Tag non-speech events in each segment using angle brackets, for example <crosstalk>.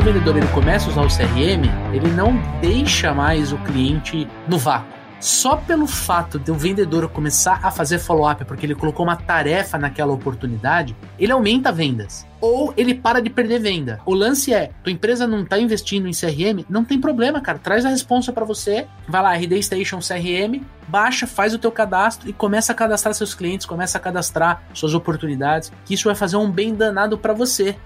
o vendedor ele começa a usar o CRM, ele não deixa mais o cliente no vácuo só pelo fato de o vendedor começar a fazer follow-up porque ele colocou uma tarefa naquela oportunidade, ele aumenta vendas. Ou ele para de perder venda. O lance é, tua empresa não está investindo em CRM, não tem problema, cara. Traz a responsa para você, vai lá, RD Station CRM, baixa, faz o teu cadastro e começa a cadastrar seus clientes, começa a cadastrar suas oportunidades, que isso vai fazer um bem danado para você.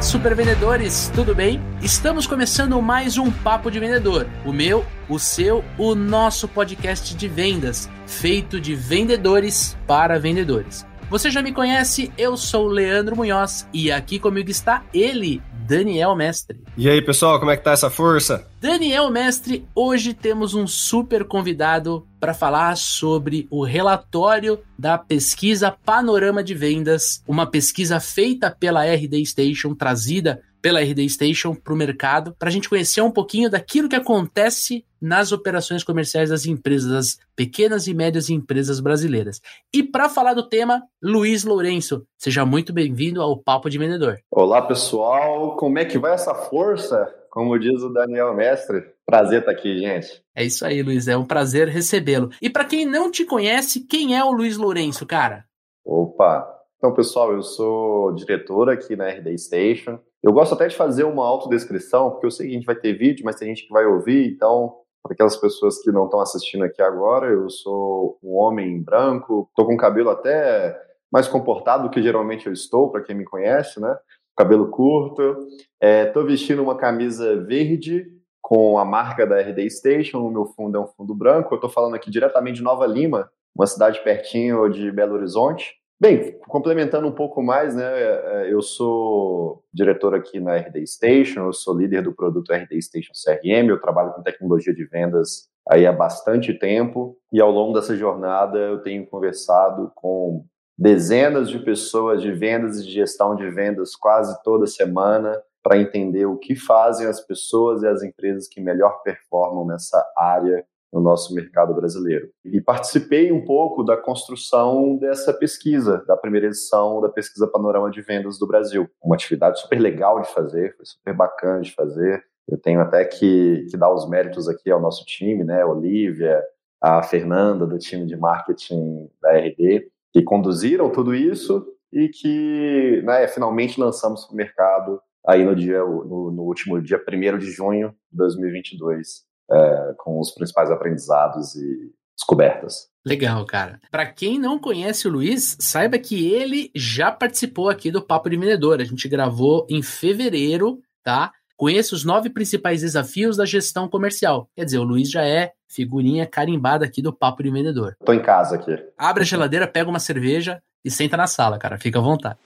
Olá, super vendedores, tudo bem? Estamos começando mais um Papo de Vendedor. O meu, o seu, o nosso podcast de vendas, feito de vendedores para vendedores. Você já me conhece, eu sou Leandro Munhoz e aqui comigo está ele, Daniel Mestre. E aí, pessoal, como é que tá essa força? Daniel Mestre, hoje temos um super convidado para falar sobre o relatório da pesquisa Panorama de Vendas, uma pesquisa feita pela RD Station, trazida pela RD Station para o mercado, para a gente conhecer um pouquinho daquilo que acontece nas operações comerciais das empresas, das pequenas e médias empresas brasileiras. E para falar do tema, Luiz Lourenço, seja muito bem-vindo ao Papo de Vendedor. Olá, pessoal. Como é que vai essa força? Como diz o Daniel Mestre, prazer estar aqui, gente. É isso aí, Luiz. É um prazer recebê-lo. E para quem não te conhece, quem é o Luiz Lourenço, cara? Opa! Então, pessoal, eu sou diretor aqui na RD Station. Eu gosto até de fazer uma autodescrição, porque eu sei que a gente vai ter vídeo, mas tem gente que vai ouvir, então para aquelas pessoas que não estão assistindo aqui agora, eu sou um homem branco, estou com cabelo até mais comportado do que geralmente eu estou, para quem me conhece, né? Cabelo curto. Estou é, vestindo uma camisa verde com a marca da RD Station. O meu fundo é um fundo branco. Eu estou falando aqui diretamente de Nova Lima, uma cidade pertinho de Belo Horizonte. Bem, complementando um pouco mais, né, é, eu sou diretor aqui na RD Station, eu sou líder do produto RD Station CRM, eu trabalho com tecnologia de vendas aí há bastante tempo e ao longo dessa jornada eu tenho conversado com dezenas de pessoas de vendas e de gestão de vendas quase toda semana para entender o que fazem as pessoas e as empresas que melhor performam nessa área no nosso mercado brasileiro. E participei um pouco da construção dessa pesquisa, da primeira edição da pesquisa Panorama de Vendas do Brasil. Uma atividade super legal de fazer, foi super bacana de fazer. Eu tenho até que, que dar os méritos aqui ao nosso time, né, Olivia, a Fernanda do time de marketing da RD, que conduziram tudo isso e que né, finalmente lançamos para o mercado aí no dia no, no último dia 1 de junho de 2022 é, com os principais aprendizados e descobertas. Legal, cara. Para quem não conhece o Luiz, saiba que ele já participou aqui do Papo de Vendedor. A gente gravou em fevereiro, tá? Conheça os nove principais desafios da gestão comercial. Quer dizer, o Luiz já é figurinha carimbada aqui do Papo de Vendedor. Tô em casa aqui. Abre a geladeira, pega uma cerveja e senta na sala, cara. Fica à vontade.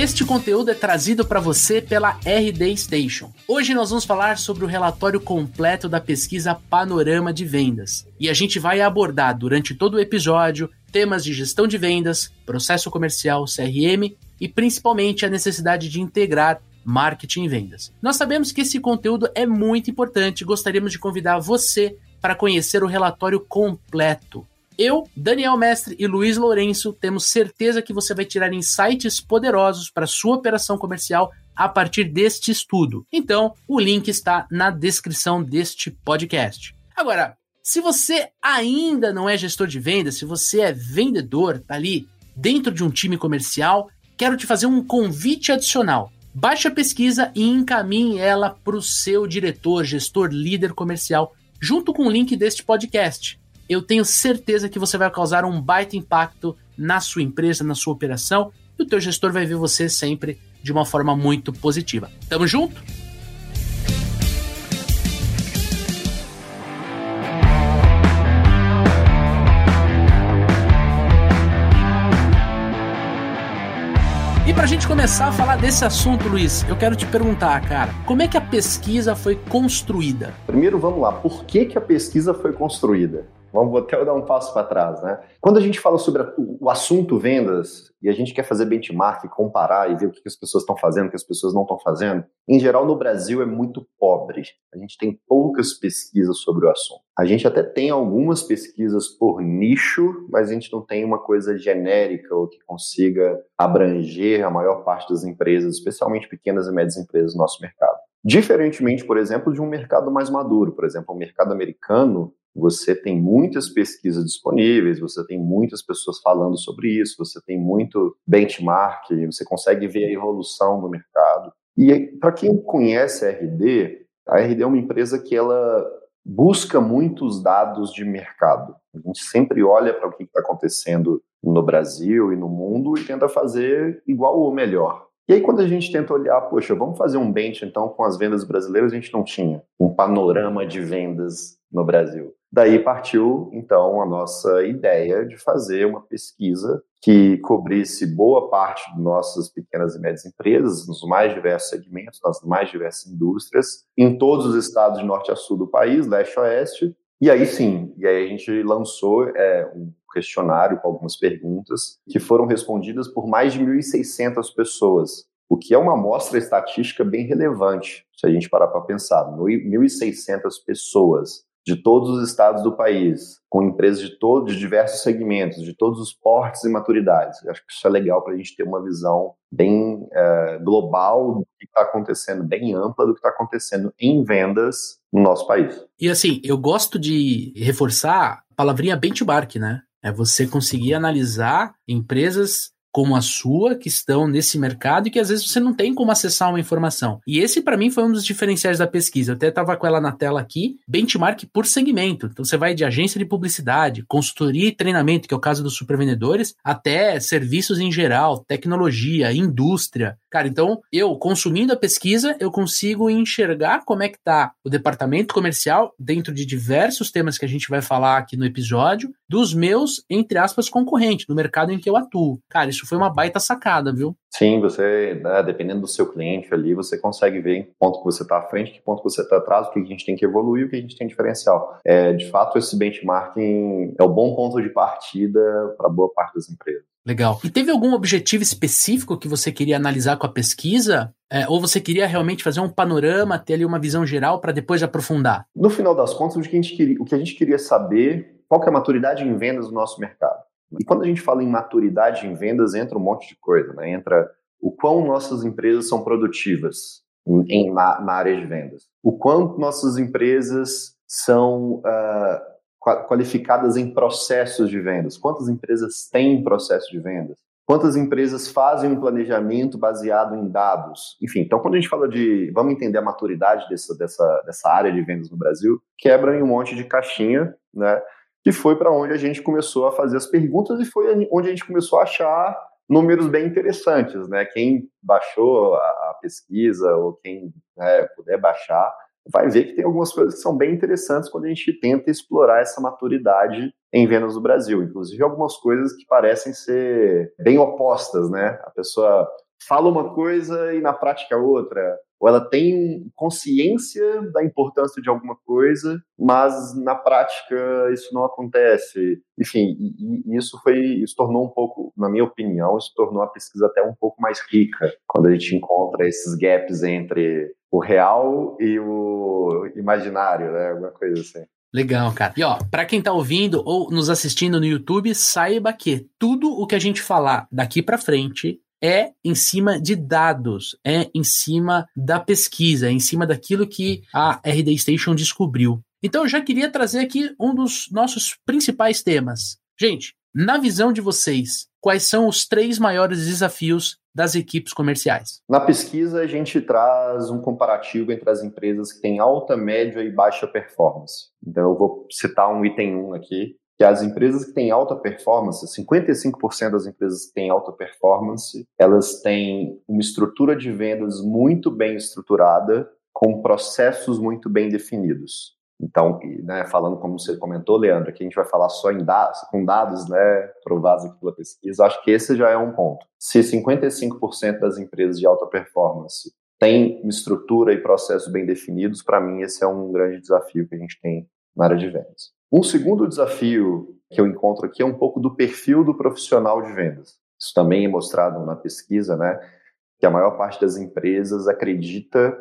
Este conteúdo é trazido para você pela RD Station. Hoje nós vamos falar sobre o relatório completo da pesquisa Panorama de Vendas. E a gente vai abordar durante todo o episódio temas de gestão de vendas, processo comercial, CRM e principalmente a necessidade de integrar marketing e vendas. Nós sabemos que esse conteúdo é muito importante e gostaríamos de convidar você para conhecer o relatório completo. Eu, Daniel Mestre e Luiz Lourenço temos certeza que você vai tirar insights poderosos para sua operação comercial a partir deste estudo. Então, o link está na descrição deste podcast. Agora, se você ainda não é gestor de vendas, se você é vendedor, tá ali dentro de um time comercial, quero te fazer um convite adicional. Baixe a pesquisa e encaminhe ela para o seu diretor, gestor, líder comercial, junto com o link deste podcast eu tenho certeza que você vai causar um baita impacto na sua empresa, na sua operação, e o teu gestor vai ver você sempre de uma forma muito positiva. Tamo junto? E para a gente começar a falar desse assunto, Luiz, eu quero te perguntar, cara, como é que a pesquisa foi construída? Primeiro, vamos lá, por que, que a pesquisa foi construída? Vamos até dar um passo para trás, né? Quando a gente fala sobre o assunto vendas e a gente quer fazer benchmark, comparar e ver o que as pessoas estão fazendo, o que as pessoas não estão fazendo, em geral no Brasil é muito pobre. A gente tem poucas pesquisas sobre o assunto. A gente até tem algumas pesquisas por nicho, mas a gente não tem uma coisa genérica ou que consiga abranger a maior parte das empresas, especialmente pequenas e médias empresas do nosso mercado. Diferentemente, por exemplo, de um mercado mais maduro, por exemplo, o mercado americano, você tem muitas pesquisas disponíveis, você tem muitas pessoas falando sobre isso, você tem muito benchmark, você consegue ver a evolução do mercado. E para quem conhece a RD, a RD é uma empresa que ela busca muitos dados de mercado. A gente sempre olha para o que está acontecendo no Brasil e no mundo e tenta fazer igual ou melhor. E aí, quando a gente tenta olhar, poxa, vamos fazer um bench então com as vendas brasileiras, a gente não tinha um panorama de vendas no Brasil. Daí partiu, então, a nossa ideia de fazer uma pesquisa que cobrisse boa parte de nossas pequenas e médias empresas, nos mais diversos segmentos, nas mais diversas indústrias, em todos os estados de norte a sul do país, leste a oeste. E aí sim, e aí a gente lançou é, um questionário com algumas perguntas que foram respondidas por mais de 1.600 pessoas, o que é uma amostra estatística bem relevante, se a gente parar para pensar. 1.600 pessoas de todos os estados do país, com empresas de todos, de diversos segmentos, de todos os portes e maturidades. Eu acho que isso é legal para a gente ter uma visão bem é, global do que está acontecendo, bem ampla do que está acontecendo em vendas no nosso país. E assim, eu gosto de reforçar a palavrinha benchmark, né? É você conseguir analisar empresas como a sua, que estão nesse mercado e que às vezes você não tem como acessar uma informação. E esse, para mim, foi um dos diferenciais da pesquisa. Eu até estava com ela na tela aqui, benchmark por segmento. Então você vai de agência de publicidade, consultoria e treinamento, que é o caso dos supervendedores, até serviços em geral, tecnologia, indústria. Cara, então eu, consumindo a pesquisa, eu consigo enxergar como é que tá o departamento comercial dentro de diversos temas que a gente vai falar aqui no episódio, dos meus, entre aspas, concorrentes, no mercado em que eu atuo. Cara, isso foi uma baita sacada, viu? Sim, você, né, dependendo do seu cliente ali, você consegue ver em que ponto que você está à frente, que ponto que você está atrás, o que a gente tem que evoluir, o que a gente tem diferencial. É, de fato, esse benchmarking é o bom ponto de partida para boa parte das empresas. Legal. E teve algum objetivo específico que você queria analisar com a pesquisa? É, ou você queria realmente fazer um panorama, ter ali uma visão geral para depois aprofundar? No final das contas, o que, a gente queria, o que a gente queria saber qual que é a maturidade em vendas do nosso mercado. E quando a gente fala em maturidade em vendas, entra um monte de coisa, né? Entra o quão nossas empresas são produtivas em, na, na, área de vendas, o quanto nossas empresas são uh, qualificadas em processos de vendas, quantas empresas têm processo de vendas, quantas empresas fazem um planejamento baseado em dados, enfim. Então, quando a gente fala de, vamos entender a maturidade dessa, dessa, dessa área de vendas no Brasil, quebra em um monte de caixinha, né? Que foi para onde a gente começou a fazer as perguntas e foi onde a gente começou a achar números bem interessantes, né? Quem baixou a, pesquisa ou quem né, puder baixar vai ver que tem algumas coisas que são bem interessantes quando a gente tenta explorar essa maturidade em vendas do Brasil, inclusive algumas coisas que parecem ser bem opostas, né? A pessoa fala uma coisa e na prática outra ou ela tem consciência da importância de alguma coisa, mas na prática isso não acontece. Enfim, e, e isso foi, isso tornou um pouco, na minha opinião, isso tornou a pesquisa até um pouco mais rica, quando a gente encontra esses gaps entre o real e o imaginário, né? Alguma coisa assim. Legal, cara. E ó, para quem tá ouvindo ou nos assistindo no YouTube, saiba que tudo o que a gente falar daqui para frente é em cima de dados, é em cima da pesquisa, é em cima daquilo que a RD Station descobriu. Então eu já queria trazer aqui um dos nossos principais temas. Gente, na visão de vocês, quais são os três maiores desafios das equipes comerciais? Na pesquisa, a gente traz um comparativo entre as empresas que têm alta, média e baixa performance. Então, eu vou citar um item 1 aqui, que as empresas que têm alta performance, 55% das empresas que têm alta performance, elas têm uma estrutura de vendas muito bem estruturada, com processos muito bem definidos. Então, né, falando como você comentou, Leandro, que a gente vai falar só em dados, com dados né, provados aqui pela pesquisa, acho que esse já é um ponto. Se 55% das empresas de alta performance têm estrutura e processos bem definidos, para mim esse é um grande desafio que a gente tem na área de vendas. Um segundo desafio que eu encontro aqui é um pouco do perfil do profissional de vendas. Isso também é mostrado na pesquisa, né? Que a maior parte das empresas acredita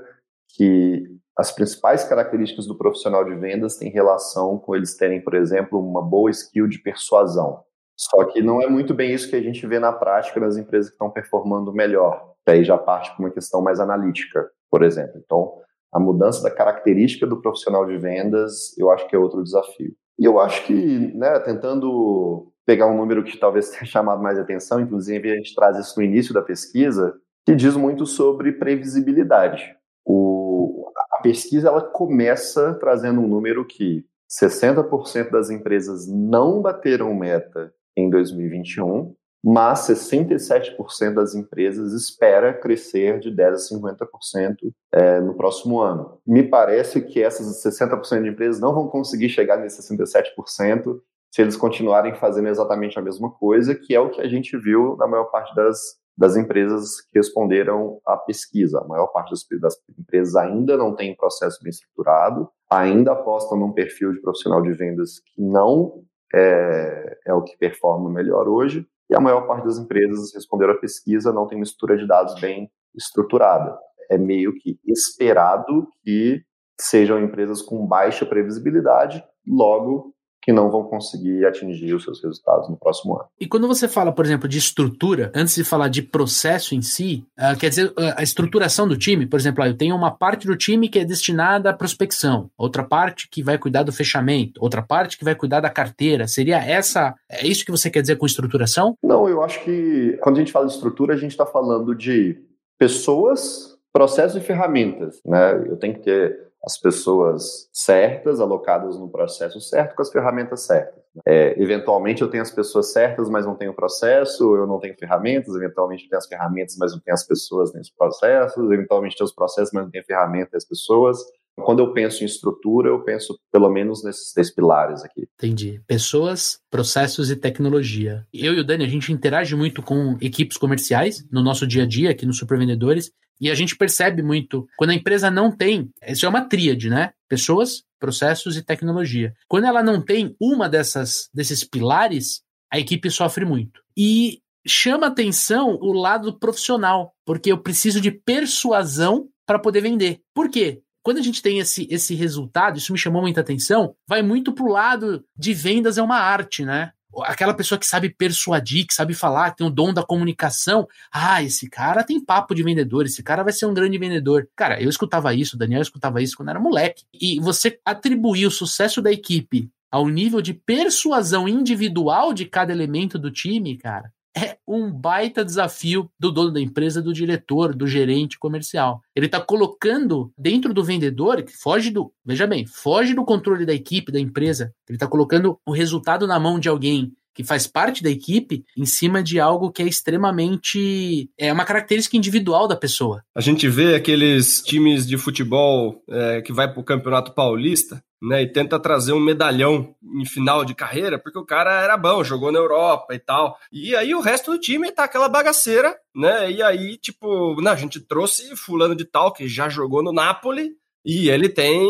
que as principais características do profissional de vendas têm relação com eles terem, por exemplo, uma boa skill de persuasão. Só que não é muito bem isso que a gente vê na prática nas empresas que estão performando melhor. Que aí já parte para uma questão mais analítica, por exemplo. Então, a mudança da característica do profissional de vendas, eu acho que é outro desafio. E eu acho que, né, tentando pegar um número que talvez tenha <laughs> chamado mais atenção, inclusive a gente traz isso no início da pesquisa, que diz muito sobre previsibilidade. O, a pesquisa ela começa trazendo um número que 60% das empresas não bateram meta em 2021, mas 67% das empresas espera crescer de 10% a 50% é, no próximo ano. Me parece que essas 60% de empresas não vão conseguir chegar nesses 67% se eles continuarem fazendo exatamente a mesma coisa, que é o que a gente viu na maior parte das, das empresas que responderam à pesquisa. A maior parte das, das empresas ainda não tem processo bem estruturado, ainda apostam num perfil de profissional de vendas que não é, é o que performa melhor hoje, e a maior parte das empresas responderam à pesquisa não tem uma estrutura de dados bem estruturada. É meio que esperado que sejam empresas com baixa previsibilidade, logo que não vão conseguir atingir os seus resultados no próximo ano. E quando você fala, por exemplo, de estrutura, antes de falar de processo em si, uh, quer dizer, uh, a estruturação do time, por exemplo, uh, eu tenho uma parte do time que é destinada à prospecção, outra parte que vai cuidar do fechamento, outra parte que vai cuidar da carteira. Seria essa, é isso que você quer dizer com estruturação? Não, eu acho que quando a gente fala de estrutura, a gente está falando de pessoas, processos e ferramentas, né? Eu tenho que ter as pessoas certas, alocadas no processo certo, com as ferramentas certas. É, eventualmente eu tenho as pessoas certas, mas não tenho o processo, eu não tenho ferramentas, eventualmente eu tenho as ferramentas, mas não tenho as pessoas nem os processos, eventualmente tenho os processos, mas não tenho ferramentas e as pessoas. Quando eu penso em estrutura, eu penso pelo menos nesses três pilares aqui. Entendi. Pessoas, processos e tecnologia. Eu e o Dani, a gente interage muito com equipes comerciais no nosso dia a dia aqui no Supervendedores e a gente percebe muito quando a empresa não tem, isso é uma tríade, né? Pessoas, processos e tecnologia. Quando ela não tem uma dessas desses pilares, a equipe sofre muito. E chama atenção o lado profissional, porque eu preciso de persuasão para poder vender. Por quê? Quando a gente tem esse, esse resultado, isso me chamou muita atenção, vai muito pro lado de vendas é uma arte, né? Aquela pessoa que sabe persuadir, que sabe falar, que tem o dom da comunicação. Ah, esse cara tem papo de vendedor, esse cara vai ser um grande vendedor. Cara, eu escutava isso, o Daniel escutava isso quando era moleque. E você atribuir o sucesso da equipe ao nível de persuasão individual de cada elemento do time, cara, é um baita desafio do dono da empresa, do diretor, do gerente comercial. Ele está colocando dentro do vendedor, que foge do, veja bem, foge do controle da equipe, da empresa. Ele está colocando o resultado na mão de alguém que faz parte da equipe em cima de algo que é extremamente. é uma característica individual da pessoa. A gente vê aqueles times de futebol é, que vai para o Campeonato Paulista. Né, e tenta trazer um medalhão em final de carreira, porque o cara era bom, jogou na Europa e tal. E aí o resto do time tá aquela bagaceira, né? E aí, tipo, não, a gente trouxe fulano de tal que já jogou no Napoli, e ele tem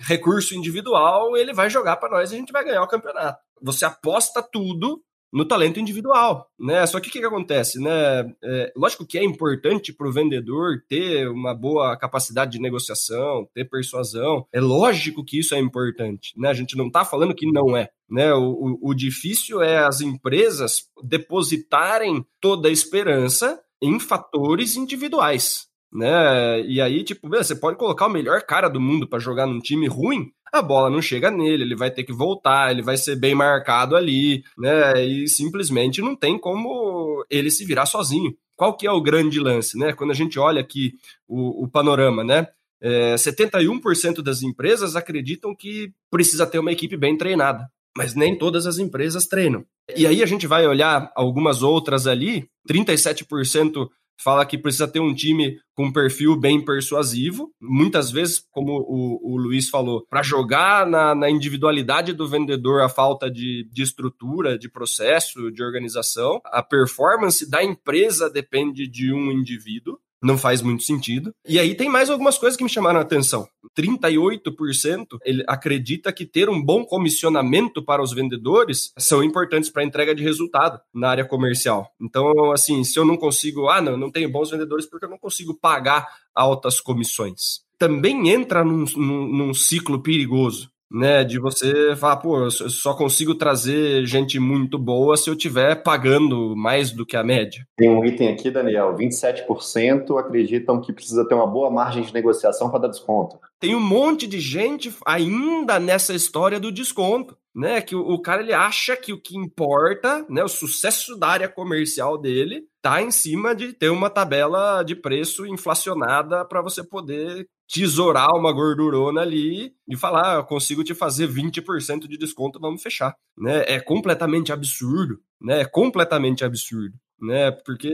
recurso individual, ele vai jogar para nós e a gente vai ganhar o campeonato você aposta tudo no talento individual, né? Só que o que, que acontece, né? É, lógico que é importante para o vendedor ter uma boa capacidade de negociação, ter persuasão. É lógico que isso é importante, né? A gente não está falando que não é, né? O, o, o difícil é as empresas depositarem toda a esperança em fatores individuais, né? E aí, tipo, você pode colocar o melhor cara do mundo para jogar num time ruim, a bola não chega nele, ele vai ter que voltar, ele vai ser bem marcado ali, né? E simplesmente não tem como ele se virar sozinho. Qual que é o grande lance, né? Quando a gente olha aqui o, o panorama, né? É, 71% das empresas acreditam que precisa ter uma equipe bem treinada, mas nem todas as empresas treinam. E aí a gente vai olhar algumas outras ali, 37% fala que precisa ter um time com um perfil bem persuasivo. Muitas vezes, como o, o Luiz falou, para jogar na, na, individualidade do vendedor a falta de, de estrutura, de processo, de organização. A performance da empresa depende de um indivíduo. Não faz muito sentido. E aí tem mais algumas coisas que me chamaram a atenção. 38% ele acredita que ter um bom comissionamento para os vendedores são importantes para a entrega de resultado na área comercial. Então, assim, se eu não consigo, ah, não, não tenho bons vendedores porque eu não consigo pagar altas comissões. Também entra num, num, num ciclo perigoso né? De você falar, pô, eu só consigo trazer gente muito boa se eu tiver pagando mais do que a média. Tem um item aqui, Daniel: 27% acreditam que precisa ter uma boa margem de negociação para dar desconto. Tem um monte de gente ainda nessa história do desconto, né? Que o, o cara ele acha que o que importa, né? O sucesso da área comercial dele tá em cima de ter uma tabela de preço inflacionada para você poder tesourar uma gordurona ali e falar, ah, eu consigo te fazer 20% de desconto, vamos fechar, né? É completamente absurdo, né? É completamente absurdo, né? Porque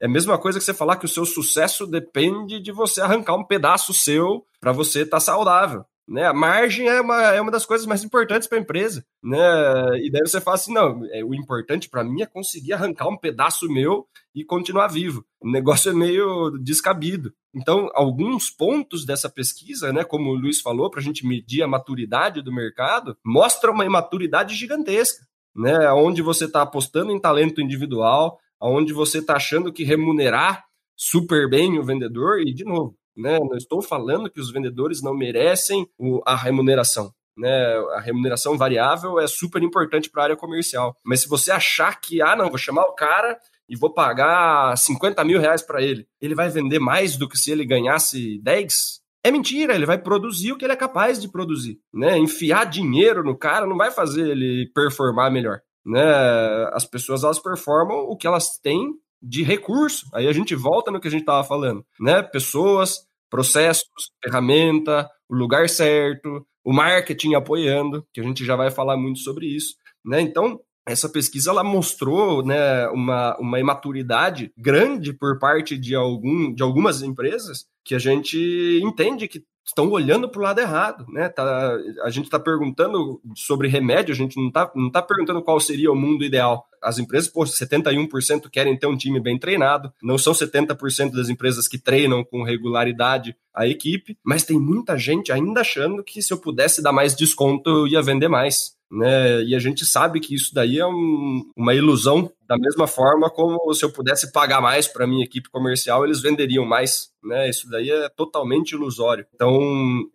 é a mesma coisa que você falar que o seu sucesso depende de você arrancar um pedaço seu para você estar tá saudável. Né? A margem é uma, é uma das coisas mais importantes para a empresa. Né? E daí você fala assim: não, é, o importante para mim é conseguir arrancar um pedaço meu e continuar vivo. O negócio é meio descabido. Então, alguns pontos dessa pesquisa, né, como o Luiz falou, para a gente medir a maturidade do mercado, mostram uma imaturidade gigantesca. Né, onde você está apostando em talento individual, onde você está achando que remunerar super bem o vendedor, e de novo, né? Não estou falando que os vendedores não merecem a remuneração. Né, a remuneração variável é super importante para a área comercial. Mas se você achar que, ah, não, vou chamar o cara e vou pagar 50 mil reais para ele, ele vai vender mais do que se ele ganhasse 10? É mentira, ele vai produzir o que ele é capaz de produzir. Né? Enfiar dinheiro no cara não vai fazer ele performar melhor. Né? As pessoas elas performam o que elas têm de recurso. Aí a gente volta no que a gente estava falando, né? Pessoas, processos, ferramenta, o lugar certo, o marketing apoiando, que a gente já vai falar muito sobre isso, né? Então, essa pesquisa ela mostrou né, uma, uma imaturidade grande por parte de, algum, de algumas empresas que a gente entende que estão olhando para o lado errado, né? Tá, a gente está perguntando sobre remédio, a gente não está não tá perguntando qual seria o mundo ideal. As empresas, pô, 71% querem ter um time bem treinado, não são 70% das empresas que treinam com regularidade a equipe, mas tem muita gente ainda achando que se eu pudesse dar mais desconto, eu ia vender mais né? E a gente sabe que isso daí é um, uma ilusão, da mesma forma como se eu pudesse pagar mais para minha equipe comercial, eles venderiam mais, né? Isso daí é totalmente ilusório. Então,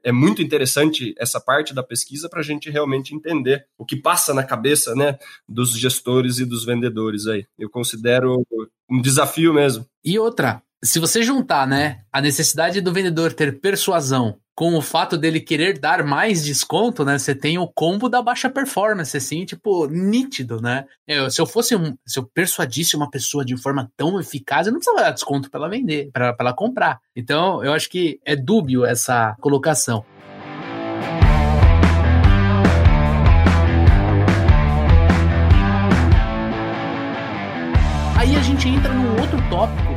é muito interessante essa parte da pesquisa para a gente realmente entender o que passa na cabeça, né, dos gestores e dos vendedores aí. Eu considero um desafio mesmo. E outra, se você juntar, né, a necessidade do vendedor ter persuasão com o fato dele querer dar mais desconto, né? Você tem o combo da baixa performance, assim, tipo, nítido, né? Eu, se eu fosse um, se eu persuadisse uma pessoa de forma tão eficaz, eu não precisava dar desconto para ela vender, para ela comprar. Então, eu acho que é dúbio essa colocação. Aí a gente entra num outro tópico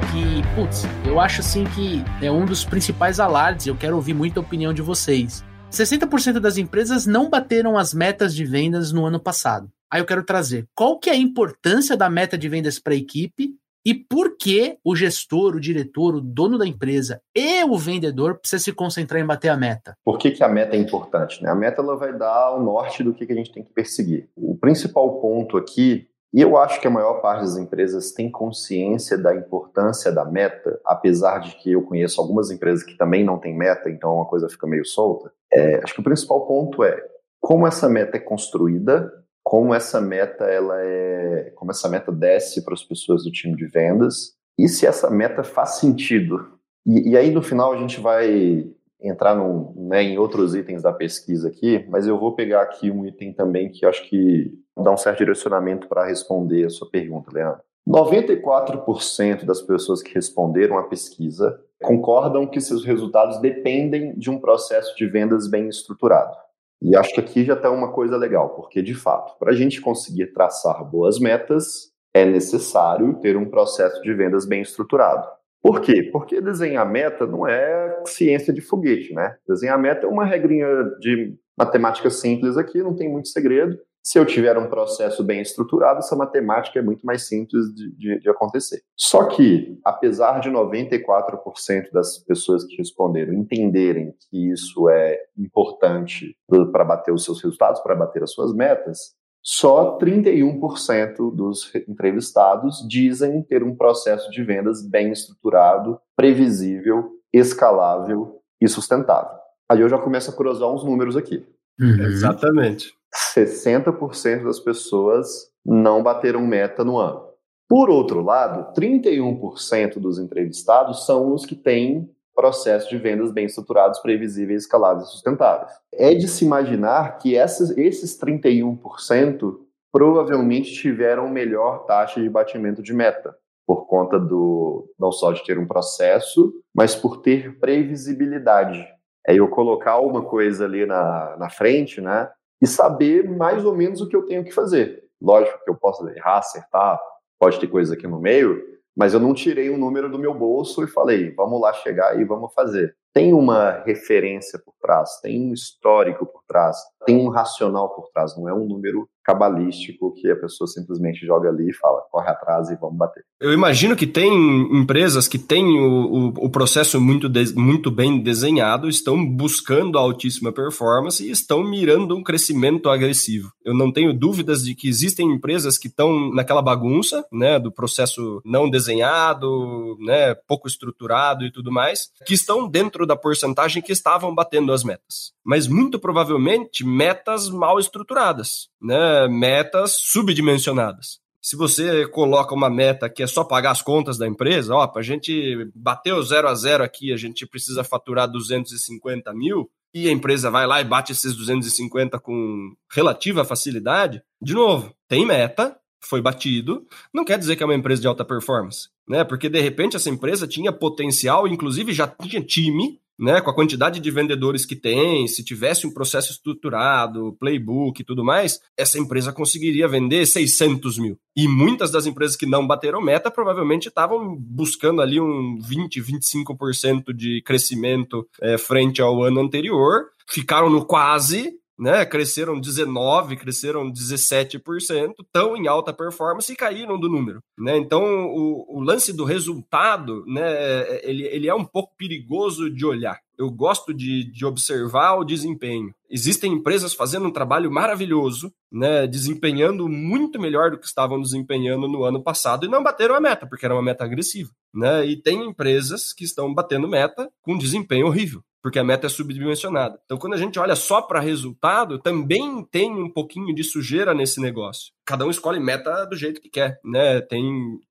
putz, eu acho assim que é um dos principais alardes, eu quero ouvir muita opinião de vocês. 60% das empresas não bateram as metas de vendas no ano passado. Aí eu quero trazer qual que é a importância da meta de vendas para a equipe e por que o gestor, o diretor, o dono da empresa e o vendedor precisa se concentrar em bater a meta? Por que, que a meta é importante? Né? A meta ela vai dar o norte do que, que a gente tem que perseguir. O principal ponto aqui e eu acho que a maior parte das empresas tem consciência da importância da meta, apesar de que eu conheço algumas empresas que também não têm meta, então uma coisa fica meio solta. É, acho que o principal ponto é como essa meta é construída, como essa meta ela é, como essa meta desce para as pessoas do time de vendas e se essa meta faz sentido. E, e aí no final a gente vai entrar né, em outros itens da pesquisa aqui, mas eu vou pegar aqui um item também que acho que dá um certo direcionamento para responder a sua pergunta, Leandro. 94% das pessoas que responderam à pesquisa concordam que seus resultados dependem de um processo de vendas bem estruturado. E acho que aqui já está uma coisa legal, porque de fato, para a gente conseguir traçar boas metas, é necessário ter um processo de vendas bem estruturado. Por quê? Porque desenhar meta não é ciência de foguete, né? Desenhar meta é uma regrinha de matemática simples aqui, não tem muito segredo. Se eu tiver um processo bem estruturado, essa matemática é muito mais simples de, de, de acontecer. Só que, apesar de 94% das pessoas que responderam entenderem que isso é importante para bater os seus resultados, para bater as suas metas, só 31% dos entrevistados dizem ter um processo de vendas bem estruturado, previsível, escalável e sustentável. Aí eu já começo a cruzar uns números aqui. Uhum. Exatamente. 60% das pessoas não bateram meta no ano. Por outro lado, 31% dos entrevistados são os que têm processos de vendas bem estruturados, previsíveis, escaláveis e sustentáveis. É de se imaginar que esses, esses 31% provavelmente tiveram melhor taxa de batimento de meta, por conta do não só de ter um processo, mas por ter previsibilidade. É eu colocar uma coisa ali na, na frente, né? E saber mais ou menos o que eu tenho que fazer. Lógico que eu posso errar, acertar, pode ter coisa aqui no meio, mas eu não tirei um número do meu bolso e falei, vamos lá chegar e vamos fazer. Tem uma referência por trás, tem um histórico por trás, tem um racional por trás, não é um número cabalístico que a pessoa simplesmente joga ali e fala, corre atrás e vamos bater. Eu imagino que tem empresas que têm o, o, o processo muito, de, muito bem desenhado, estão buscando a altíssima performance e estão mirando um crescimento agressivo. Eu não tenho dúvidas de que existem empresas que estão naquela bagunça, né, do processo não desenhado, né, pouco estruturado e tudo mais, que estão dentro da porcentagem que estavam batendo as metas. Mas muito provavelmente metas mal estruturadas, né, metas subdimensionadas. Se você coloca uma meta que é só pagar as contas da empresa, ó, para a gente bater o zero a zero aqui, a gente precisa faturar 250 mil, e a empresa vai lá e bate esses 250 com relativa facilidade, de novo, tem meta, foi batido, não quer dizer que é uma empresa de alta performance, né? Porque de repente essa empresa tinha potencial, inclusive já tinha time né, com a quantidade de vendedores que tem, se tivesse um processo estruturado, playbook e tudo mais, essa empresa conseguiria vender 600 mil. E muitas das empresas que não bateram meta provavelmente estavam buscando ali um 20, 25% de crescimento é, frente ao ano anterior, ficaram no quase, né? Cresceram 19, cresceram 17%, tão em alta performance e caíram do número, né? Então, o, o lance do resultado, né, ele, ele é um pouco perigoso de olhar. Eu gosto de, de observar o desempenho. Existem empresas fazendo um trabalho maravilhoso, né, desempenhando muito melhor do que estavam desempenhando no ano passado e não bateram a meta, porque era uma meta agressiva. Né? E tem empresas que estão batendo meta com desempenho horrível porque a meta é subdimensionada. Então, quando a gente olha só para resultado, também tem um pouquinho de sujeira nesse negócio. Cada um escolhe meta do jeito que quer, né? Tem,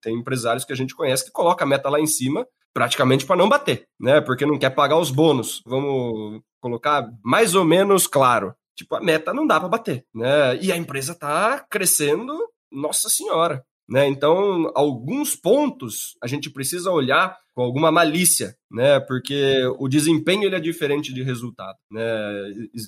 tem empresários que a gente conhece que coloca a meta lá em cima praticamente para não bater, né? Porque não quer pagar os bônus. Vamos colocar mais ou menos claro. Tipo, a meta não dá para bater, né? E a empresa está crescendo, nossa senhora. Né? Então, alguns pontos a gente precisa olhar com alguma malícia, né? Porque o desempenho ele é diferente de resultado, né?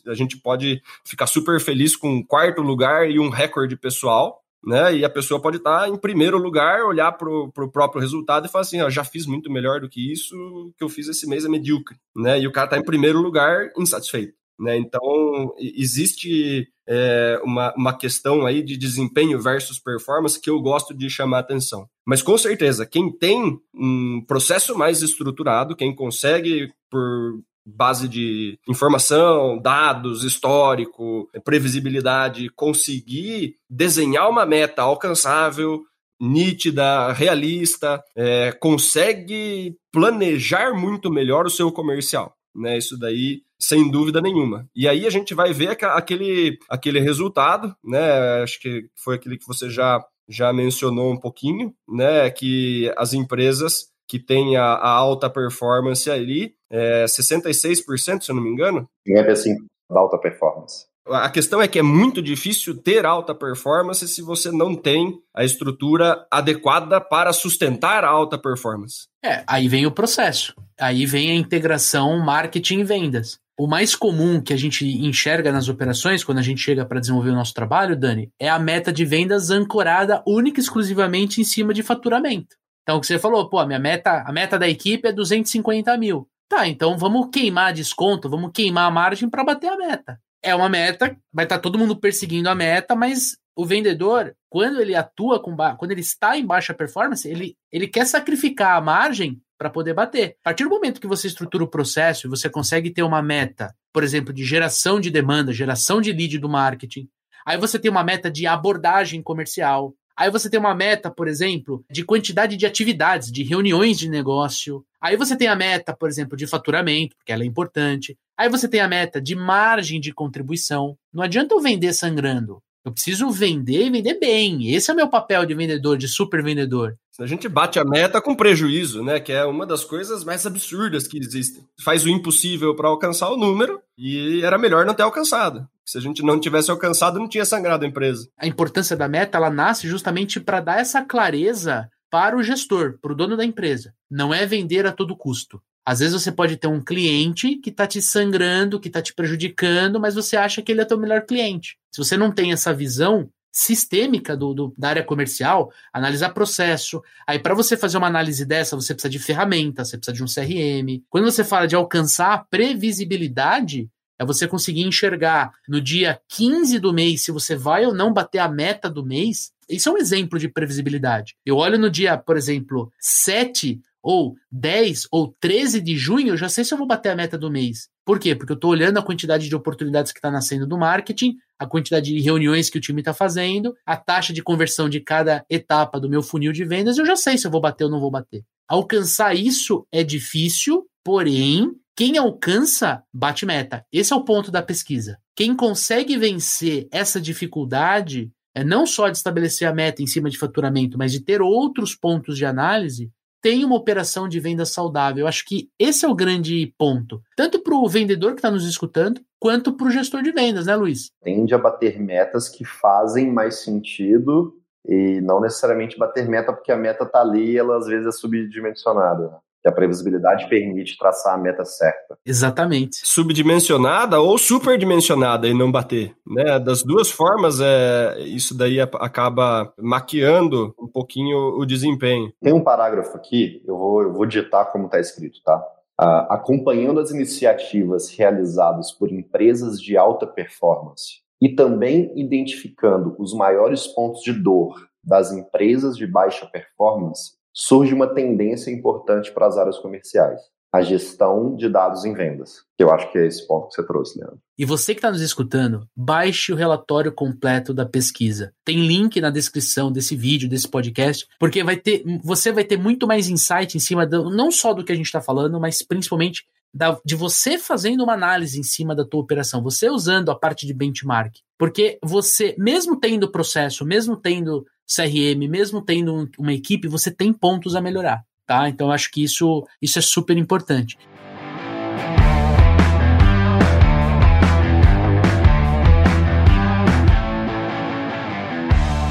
A gente pode ficar super feliz com um quarto lugar e um recorde pessoal, né? E a pessoa pode estar em primeiro lugar, olhar para o próprio resultado e falar assim: ó, já fiz muito melhor do que isso, o que eu fiz esse mês é medíocre, né? E o cara está em primeiro lugar insatisfeito. Né? Então, existe é, uma, uma questão aí de desempenho versus performance que eu gosto de chamar atenção. Mas com certeza, quem tem um processo mais estruturado, quem consegue, por base de informação, dados, histórico, previsibilidade, conseguir desenhar uma meta alcançável, nítida, realista, é, consegue planejar muito melhor o seu comercial. Né? Isso daí sem dúvida nenhuma. E aí a gente vai ver aquele, aquele resultado, né? Acho que foi aquele que você já, já mencionou um pouquinho, né? Que as empresas que têm a, a alta performance ali, é 66%, se eu não me engano. 55% da alta performance. A questão é que é muito difícil ter alta performance se você não tem a estrutura adequada para sustentar a alta performance. É, aí vem o processo. Aí vem a integração marketing e vendas. O mais comum que a gente enxerga nas operações, quando a gente chega para desenvolver o nosso trabalho, Dani, é a meta de vendas ancorada única e exclusivamente em cima de faturamento. Então, o que você falou, pô, a minha meta, a meta da equipe é 250 mil. Tá, então vamos queimar desconto, vamos queimar a margem para bater a meta. É uma meta, vai estar tá todo mundo perseguindo a meta, mas o vendedor, quando ele atua com quando ele está em baixa performance, ele, ele quer sacrificar a margem para poder bater. A partir do momento que você estrutura o processo e você consegue ter uma meta, por exemplo, de geração de demanda, geração de lead do marketing, aí você tem uma meta de abordagem comercial, Aí você tem uma meta, por exemplo, de quantidade de atividades, de reuniões de negócio. Aí você tem a meta, por exemplo, de faturamento, porque ela é importante. Aí você tem a meta de margem de contribuição. Não adianta eu vender sangrando. Eu preciso vender e vender bem. Esse é o meu papel de vendedor, de super vendedor. A gente bate a meta com prejuízo, né? Que é uma das coisas mais absurdas que existem. Faz o impossível para alcançar o número e era melhor não ter alcançado. Se a gente não tivesse alcançado, não tinha sangrado a empresa. A importância da meta, ela nasce justamente para dar essa clareza para o gestor, para o dono da empresa. Não é vender a todo custo. Às vezes você pode ter um cliente que está te sangrando, que está te prejudicando, mas você acha que ele é teu melhor cliente. Se você não tem essa visão sistêmica do, do da área comercial, analisar processo. Aí, para você fazer uma análise dessa, você precisa de ferramentas, você precisa de um CRM. Quando você fala de alcançar a previsibilidade, é você conseguir enxergar no dia 15 do mês se você vai ou não bater a meta do mês. Isso é um exemplo de previsibilidade. Eu olho no dia, por exemplo, 7 ou 10 ou 13 de junho, eu já sei se eu vou bater a meta do mês. Por quê? Porque eu estou olhando a quantidade de oportunidades que está nascendo do marketing, a quantidade de reuniões que o time está fazendo, a taxa de conversão de cada etapa do meu funil de vendas, eu já sei se eu vou bater ou não vou bater. Alcançar isso é difícil, porém, quem alcança, bate meta. Esse é o ponto da pesquisa. Quem consegue vencer essa dificuldade é não só de estabelecer a meta em cima de faturamento, mas de ter outros pontos de análise, tem uma operação de venda saudável. Eu acho que esse é o grande ponto. Tanto para o vendedor que está nos escutando, quanto para o gestor de vendas, né, Luiz? Tende a bater metas que fazem mais sentido e não necessariamente bater meta porque a meta está ali e ela às vezes é subdimensionada. Que a previsibilidade permite traçar a meta certa. Exatamente. Subdimensionada ou superdimensionada e não bater. Né? Das duas formas, é, isso daí acaba maquiando um pouquinho o desempenho. Tem um parágrafo aqui, eu vou, eu vou digitar como está escrito, tá? Uh, acompanhando as iniciativas realizadas por empresas de alta performance e também identificando os maiores pontos de dor das empresas de baixa performance, surge uma tendência importante para as áreas comerciais. A gestão de dados em vendas. Que eu acho que é esse ponto que você trouxe, Leandro. E você que está nos escutando, baixe o relatório completo da pesquisa. Tem link na descrição desse vídeo, desse podcast, porque vai ter, você vai ter muito mais insight em cima do, não só do que a gente está falando, mas principalmente da, de você fazendo uma análise em cima da tua operação, você usando a parte de benchmark. Porque você, mesmo tendo processo, mesmo tendo CRM, mesmo tendo uma equipe, você tem pontos a melhorar, tá? Então acho que isso, isso é super importante.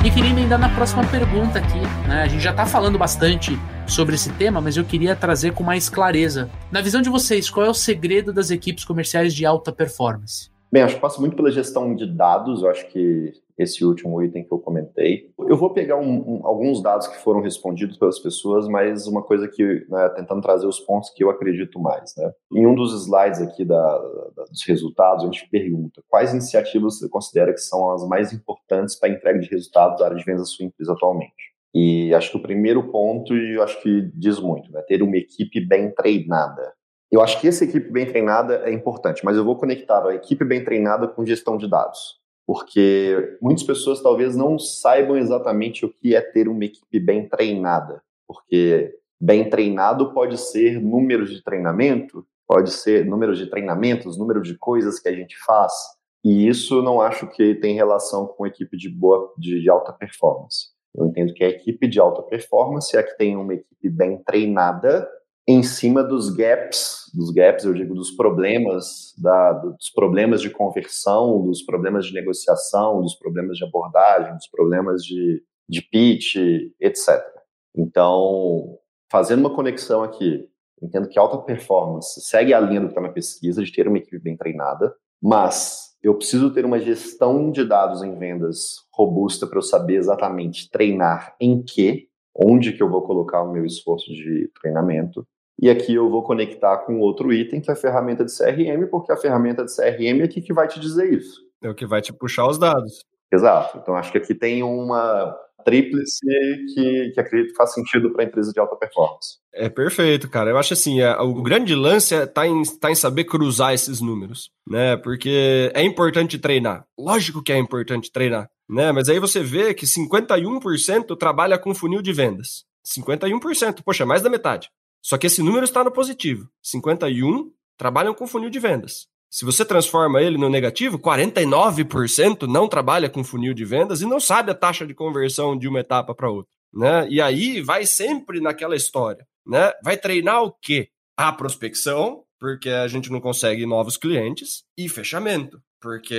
E queria emendar na próxima pergunta aqui. Né? A gente já está falando bastante sobre esse tema, mas eu queria trazer com mais clareza. Na visão de vocês, qual é o segredo das equipes comerciais de alta performance? Bem, acho que passa muito pela gestão de dados, eu acho que esse último item que eu comentei. Eu vou pegar um, um, alguns dados que foram respondidos pelas pessoas, mas uma coisa que, né, tentando trazer os pontos que eu acredito mais. Né? Em um dos slides aqui da, da, dos resultados, a gente pergunta quais iniciativas você considera que são as mais importantes para a entrega de resultados da área de vendas da sua empresa atualmente. E acho que o primeiro ponto, e eu acho que diz muito, né, ter uma equipe bem treinada. Eu acho que essa equipe bem treinada é importante, mas eu vou conectar a equipe bem treinada com gestão de dados. Porque muitas pessoas talvez não saibam exatamente o que é ter uma equipe bem treinada. Porque bem treinado pode ser números de treinamento, pode ser números de treinamentos, número de coisas que a gente faz. E isso não acho que tem relação com equipe de boa, de, de alta performance. Eu entendo que a equipe de alta performance é a que tem uma equipe bem treinada em cima dos gaps, dos gaps, eu digo, dos problemas, da, dos problemas de conversão, dos problemas de negociação, dos problemas de abordagem, dos problemas de, de pitch, etc. Então, fazendo uma conexão aqui, entendo que alta performance segue a linha do que está na pesquisa, de ter uma equipe bem treinada, mas eu preciso ter uma gestão de dados em vendas robusta para eu saber exatamente treinar em que, onde que eu vou colocar o meu esforço de treinamento, E aqui eu vou conectar com outro item, que é a ferramenta de CRM, porque a ferramenta de CRM é aqui que vai te dizer isso. É o que vai te puxar os dados. Exato. Então, acho que aqui tem uma tríplice que, que acredito que faz sentido para a empresa de alta performance. É perfeito, cara. Eu acho assim, é, o grande lance está é, tá em, tá em saber cruzar esses números, né? Porque é importante treinar. Lógico que é importante treinar, né? Mas aí você vê que 51% trabalha com funil de vendas. 51%, poxa, mais da metade. Só que esse número está no positivo. 51 trabalham com funil de vendas. Se você transforma ele no negativo, 49% não trabalha com funil de vendas e não sabe a taxa de conversão de uma etapa para outra. Né? E aí vai sempre naquela história. Né? Vai treinar o quê? A prospecção, porque a gente não consegue novos clientes, e fechamento, porque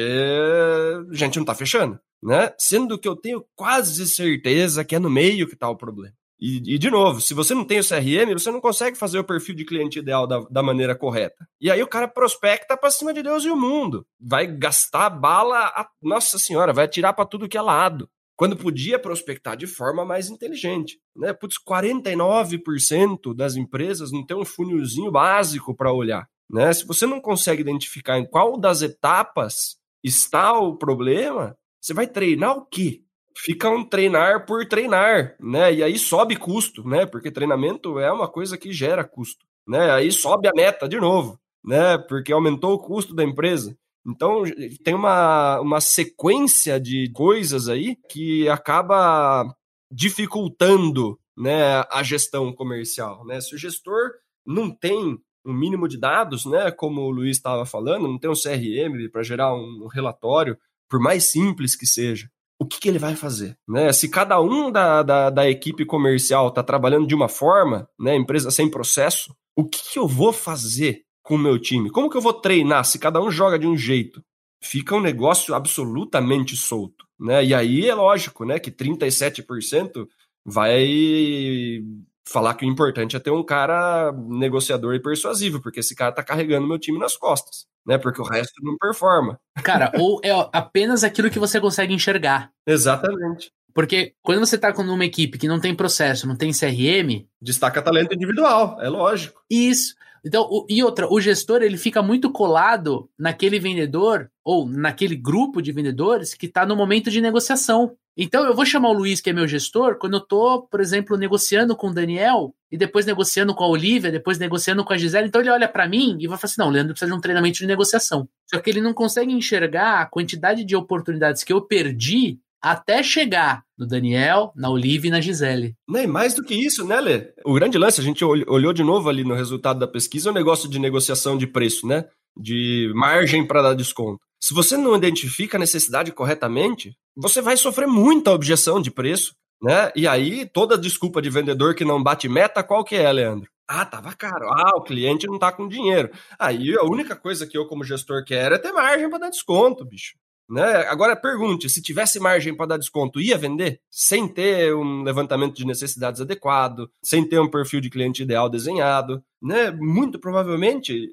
a gente não está fechando. Né? Sendo que eu tenho quase certeza que é no meio que está o problema. E, e, de novo, se você não tem o CRM, você não consegue fazer o perfil de cliente ideal da, da maneira correta. E aí o cara prospecta para cima de Deus e o mundo. Vai gastar bala, a, nossa senhora, vai atirar para tudo que é lado. Quando podia prospectar de forma mais inteligente. Né? Putz, 49% das empresas não tem um funilzinho básico para olhar. Né? Se você não consegue identificar em qual das etapas está o problema, você vai treinar o quê? Fica um treinar por treinar, né? E aí sobe custo, né? Porque treinamento é uma coisa que gera custo, né? Aí sobe a meta de novo, né? Porque aumentou o custo da empresa. Então tem uma, uma sequência de coisas aí que acaba dificultando né, a gestão comercial. Né? Se o gestor não tem um mínimo de dados, né, como o Luiz estava falando, não tem um CRM para gerar um relatório, por mais simples que seja, o que, que, ele vai fazer. Né? Se cada um da, da, da equipe comercial está trabalhando de uma forma, né, empresa sem processo, o que, que eu vou fazer com o meu time? Como que eu vou treinar se cada um joga de um jeito? Fica um negócio absolutamente solto. Né? E aí é lógico né, que 37% vai falar que o importante é ter um cara negociador e persuasivo, porque esse cara tá carregando meu time nas costas né? Porque o resto não performa. Cara, ou é apenas aquilo que você consegue enxergar. Exatamente. Porque quando você tá com uma equipe que não tem processo, não tem CRM. Destaca talento individual, é lógico. Isso. Então, o, e outra, o gestor ele fica muito colado naquele vendedor ou naquele grupo de vendedores que está no momento de negociação. Então, eu vou chamar o Luiz, que é meu gestor, quando eu estou, por exemplo, negociando com o Daniel e depois negociando com a Olivia, depois negociando com a Gisele. Então, ele olha para mim e vai falar assim: não, Leandro precisa de um treinamento de negociação. Só que ele não consegue enxergar a quantidade de oportunidades que eu perdi até chegar no Daniel, na Olivia e na Gisele. Nem mais do que isso, né, Lê? O grande lance, a gente olhou de novo ali no resultado da pesquisa, é o negócio de negociação de preço, né? De margem para dar desconto. Se você não identifica a necessidade corretamente, você vai sofrer muita objeção de preço, né? E aí, toda desculpa de vendedor que não bate meta, qual que é, Leandro? Ah, tava caro. Ah, o cliente não tá com dinheiro. Aí a única coisa que eu, como gestor, quero é ter margem para dar desconto, bicho. Né? Agora pergunte, se tivesse margem para dar desconto, ia vender? Sem ter um levantamento de necessidades adequado, sem ter um perfil de cliente ideal desenhado, né? Muito provavelmente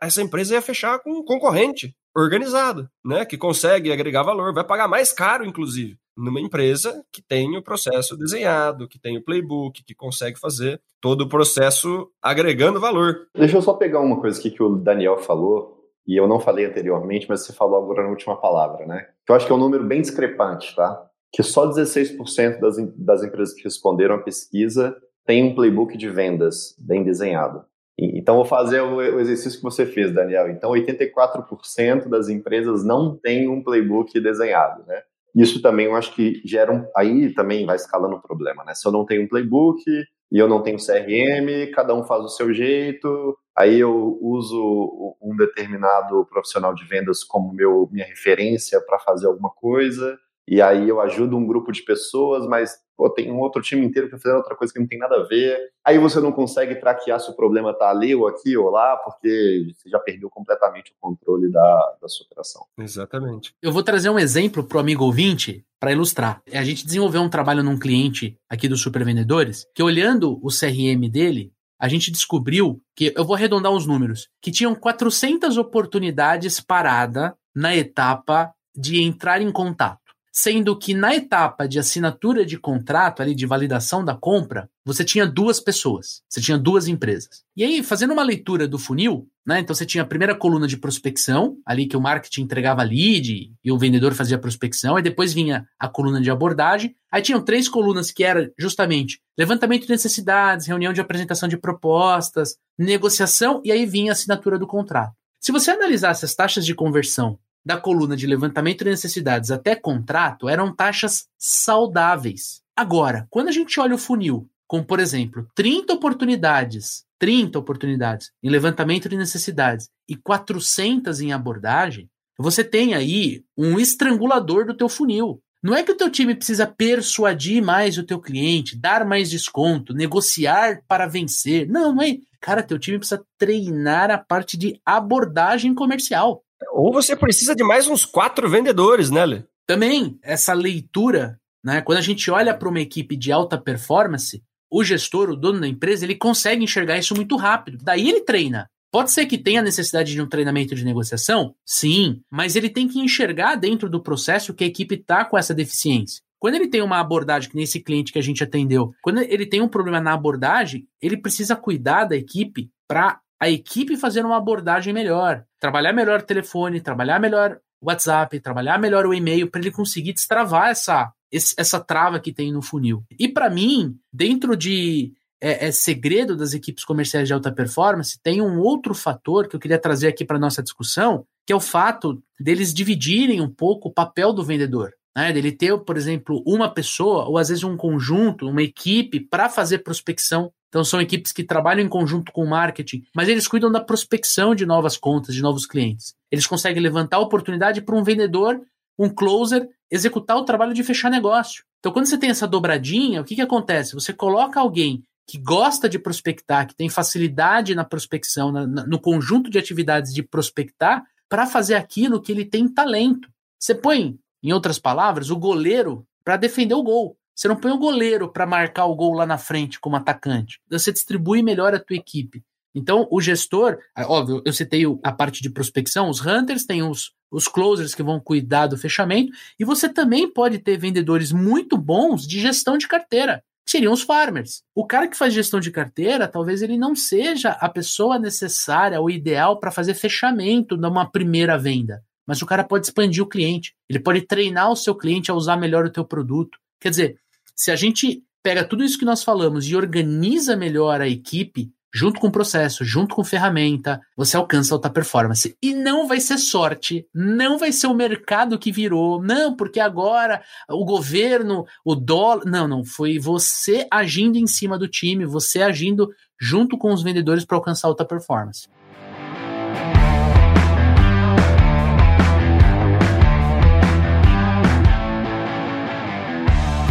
essa empresa ia fechar com um concorrente organizado, né? Que consegue agregar valor, vai pagar mais caro, inclusive, numa empresa que tem o processo desenhado, que tem o playbook, que consegue fazer todo o processo agregando valor. Deixa eu só pegar uma coisa aqui que o Daniel falou, e eu não falei anteriormente, mas você falou agora na última palavra, né? Eu acho que é um número bem discrepante, tá? Que só 16% das, das empresas que responderam à pesquisa têm um playbook de vendas bem desenhado. Então, vou fazer o exercício que você fez, Daniel. Então, 84% das empresas não têm um playbook desenhado, né? Isso também eu acho que gera um. Aí também vai escalando o problema, né? Se eu não tenho um playbook e eu não tenho CRM, cada um faz o seu jeito, aí eu uso um determinado profissional de vendas como meu, minha referência para fazer alguma coisa, e aí eu ajudo um grupo de pessoas, mas pô, tem um outro time inteiro que fazendo outra coisa que não tem nada a ver. Aí você não consegue traquear se o problema está ali ou aqui ou lá, porque você já perdeu completamente o controle da, da sua operação. Exatamente. Eu vou trazer um exemplo para o amigo ouvinte para ilustrar. A gente desenvolveu um trabalho num cliente aqui dos Supervendedores, que olhando o CRM dele, a gente descobriu que, eu vou arredondar os números, que tinham 400 oportunidades parada na etapa de entrar em contato. Sendo que na etapa de assinatura de contrato, ali de validação da compra, você tinha duas pessoas, você tinha duas empresas. E aí, fazendo uma leitura do funil, né? Então você tinha a primeira coluna de prospecção, ali que o marketing entregava lead e o vendedor fazia prospecção, e depois vinha a coluna de abordagem. Aí tinham três colunas que era justamente levantamento de necessidades, reunião de apresentação de propostas, negociação, e aí vinha a assinatura do contrato. Se você analisasse as taxas de conversão da coluna de levantamento de necessidades até contrato eram taxas saudáveis. Agora, quando a gente olha o funil, com, por exemplo, 30 oportunidades, 30 oportunidades em levantamento de necessidades e 400 em abordagem, você tem aí um estrangulador do teu funil. Não é que o teu time precisa persuadir mais o teu cliente, dar mais desconto, negociar para vencer. Não, não é. Cara, teu time precisa treinar a parte de abordagem comercial. Ou você precisa de mais uns quatro vendedores, né, Lê? Também, essa leitura, né? Quando a gente olha para uma equipe de alta performance, o gestor, o dono da empresa, ele consegue enxergar isso muito rápido. Daí ele treina. Pode ser que tenha necessidade de um treinamento de negociação? Sim, mas ele tem que enxergar dentro do processo que a equipe está com essa deficiência. Quando ele tem uma abordagem, que nesse cliente que a gente atendeu, quando ele tem um problema na abordagem, ele precisa cuidar da equipe para a equipe fazer uma abordagem melhor, trabalhar melhor o telefone, trabalhar melhor o WhatsApp, trabalhar melhor o e-mail para ele conseguir destravar essa essa trava que tem no funil. E para mim, dentro de é, é, segredo das equipes comerciais de alta performance, tem um outro fator que eu queria trazer aqui para nossa discussão, que é o fato deles dividirem um pouco o papel do vendedor. Né, dele ter, por exemplo, uma pessoa, ou às vezes um conjunto, uma equipe, para fazer prospecção então são equipes que trabalham em conjunto com o marketing, mas eles cuidam da prospecção de novas contas, de novos clientes. Eles conseguem levantar a oportunidade para um vendedor, um closer, executar o trabalho de fechar negócio. Então quando você tem essa dobradinha, o que, que acontece? Você coloca alguém que gosta de prospectar, que tem facilidade na prospecção, na, na, no conjunto de atividades de prospectar, para fazer aquilo que ele tem talento. Você põe, em outras palavras, o goleiro para defender o gol. Você não põe o goleiro para marcar o gol lá na frente como atacante. Você distribui melhor a tua equipe. Então, o gestor, óbvio, eu citei a parte de prospecção, os hunters têm os, os closers que vão cuidar do fechamento, e você também pode ter vendedores muito bons de gestão de carteira, que seriam os farmers. O cara que faz gestão de carteira, talvez ele não seja a pessoa necessária ou ideal para fazer fechamento numa primeira venda, mas o cara pode expandir o cliente, ele pode treinar o seu cliente a usar melhor o teu produto. Quer dizer, se a gente pega tudo isso que nós falamos e organiza melhor a equipe, junto com o processo, junto com ferramenta, você alcança alta performance. E não vai ser sorte, não vai ser o mercado que virou, não, porque agora o governo, o dólar. Não, não, foi você agindo em cima do time, você agindo junto com os vendedores para alcançar alta performance.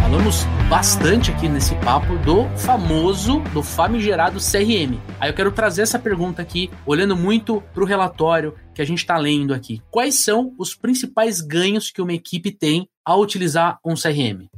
Falamos bastante aqui nesse papo do famoso, do famigerado CRM. Aí eu quero trazer essa pergunta aqui, olhando muito para o relatório que a gente está lendo aqui. Quais são os principais ganhos que uma equipe tem ao utilizar um CRM?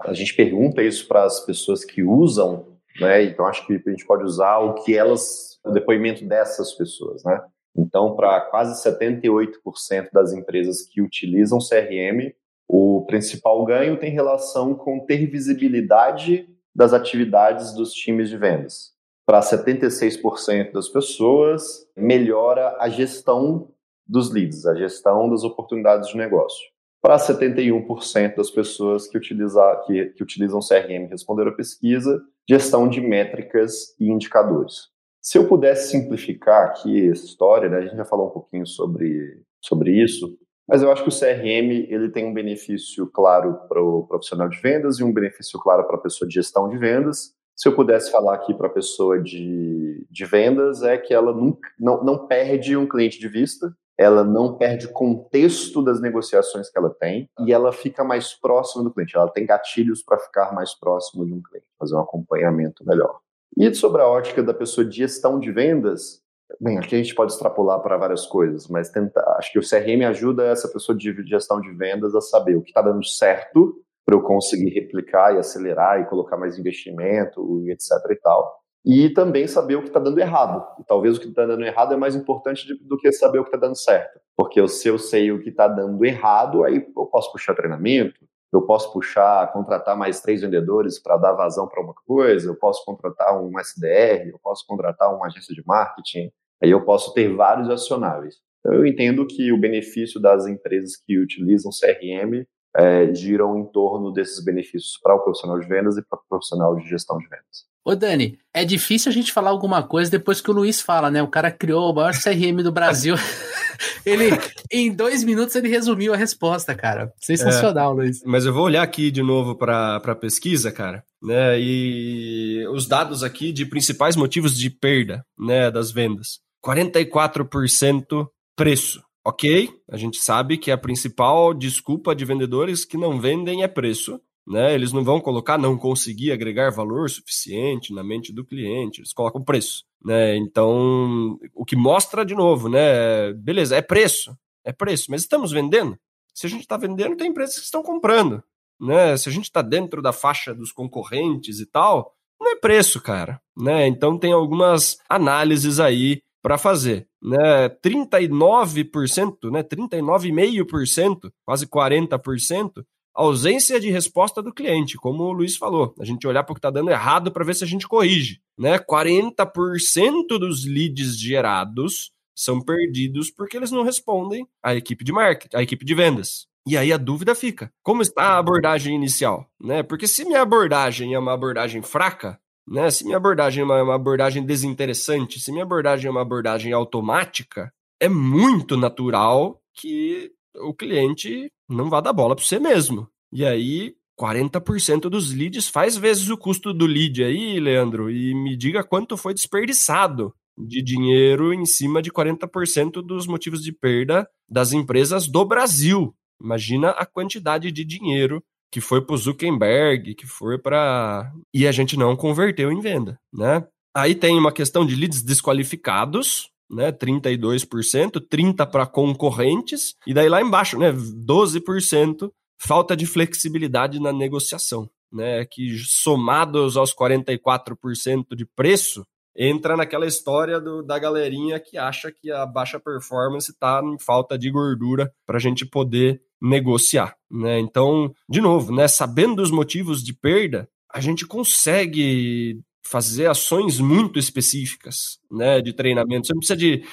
A gente pergunta isso para as pessoas que usam, né? Então acho que a gente pode usar o que elas, o depoimento dessas pessoas, né? Então, para quase 78% das empresas que utilizam CRM, o principal ganho tem relação com ter visibilidade das atividades dos times de vendas. Para 76% das pessoas, melhora a gestão dos leads, a gestão das oportunidades de negócio. Para 71% das pessoas que, utiliza, que, que utilizam CRM responderam a pesquisa, gestão de métricas e indicadores. Se eu pudesse simplificar aqui essa história, né, a gente já falou um pouquinho sobre, sobre isso, mas eu acho que o CRM ele tem um benefício claro para o profissional de vendas e um benefício claro para a pessoa de gestão de vendas. Se eu pudesse falar aqui para a pessoa de, de vendas, é que ela nunca, não, não perde um cliente de vista, ela não perde contexto das negociações que ela tem e ela fica mais próxima do cliente. Ela tem gatilhos para ficar mais próximo de um cliente, fazer um acompanhamento melhor. E sobre a ótica da pessoa de gestão de vendas, Bem, aqui a gente pode extrapolar para várias coisas, mas tentar, acho que o CRM ajuda essa pessoa de gestão de vendas a saber o que está dando certo para eu conseguir replicar e acelerar e colocar mais investimento e etc e tal. E também saber o que está dando errado. E talvez o que está dando errado é mais importante do que saber o que está dando certo. Porque se eu sei o que está dando errado, aí eu posso puxar treinamento, eu posso puxar, contratar mais três vendedores para dar vazão para uma coisa, eu posso contratar um SDR, eu posso contratar uma agência de marketing, aí eu posso ter vários acionáveis. Então, eu entendo que o benefício das empresas que utilizam CRM é, giram em torno desses benefícios para o profissional de vendas e para o profissional de gestão de vendas. Ô Dani, é difícil a gente falar alguma coisa depois que o Luiz fala, né? O cara criou o maior CRM do Brasil. <laughs> ele, em dois minutos, ele resumiu a resposta, cara. Sensacional, é, Luiz. Mas eu vou olhar aqui de novo para a pesquisa, cara, né? E os dados aqui de principais motivos de perda, né, das vendas. 44% preço. Ok, a gente sabe que a principal desculpa de vendedores que não vendem é preço. Né? Eles não vão colocar não conseguir agregar valor suficiente na mente do cliente, eles colocam preço. Né? Então, o que mostra de novo, né? Beleza, é preço, é preço, mas estamos vendendo? Se a gente está vendendo, tem empresas que estão comprando. Né? Se a gente está dentro da faixa dos concorrentes e tal, não é preço, cara. Né? Então tem algumas análises aí para fazer, né? 39%, né? 39,5%, quase 40%, ausência de resposta do cliente, como o Luiz falou. A gente olhar para o que está dando errado para ver se a gente corrige, né? 40% dos leads gerados são perdidos porque eles não respondem à equipe de marketing, à equipe de vendas. E aí a dúvida fica: como está a abordagem inicial? Né? Porque se minha abordagem é uma abordagem fraca, né? Se minha abordagem é uma, uma abordagem desinteressante, se minha abordagem é uma abordagem automática, é muito natural que o cliente não vá dar bola para você mesmo. E aí, 40% dos leads faz vezes o custo do lead aí, Leandro, e me diga quanto foi desperdiçado de dinheiro em cima de 40% dos motivos de perda das empresas do Brasil. Imagina a quantidade de dinheiro que foi para o Zuckerberg, que foi para. E a gente não converteu em venda, né? Aí tem uma questão de leads desqualificados, né? 32%, 30% para concorrentes, e daí lá embaixo, né? 12% falta de flexibilidade na negociação, né? Que somados aos 44% de preço, entra naquela história do, da galerinha que acha que a baixa performance está em falta de gordura para a gente poder negociar. Né? Então, de novo, né, sabendo os motivos de perda, a gente consegue fazer ações muito específicas né, de treinamento. Você não precisa de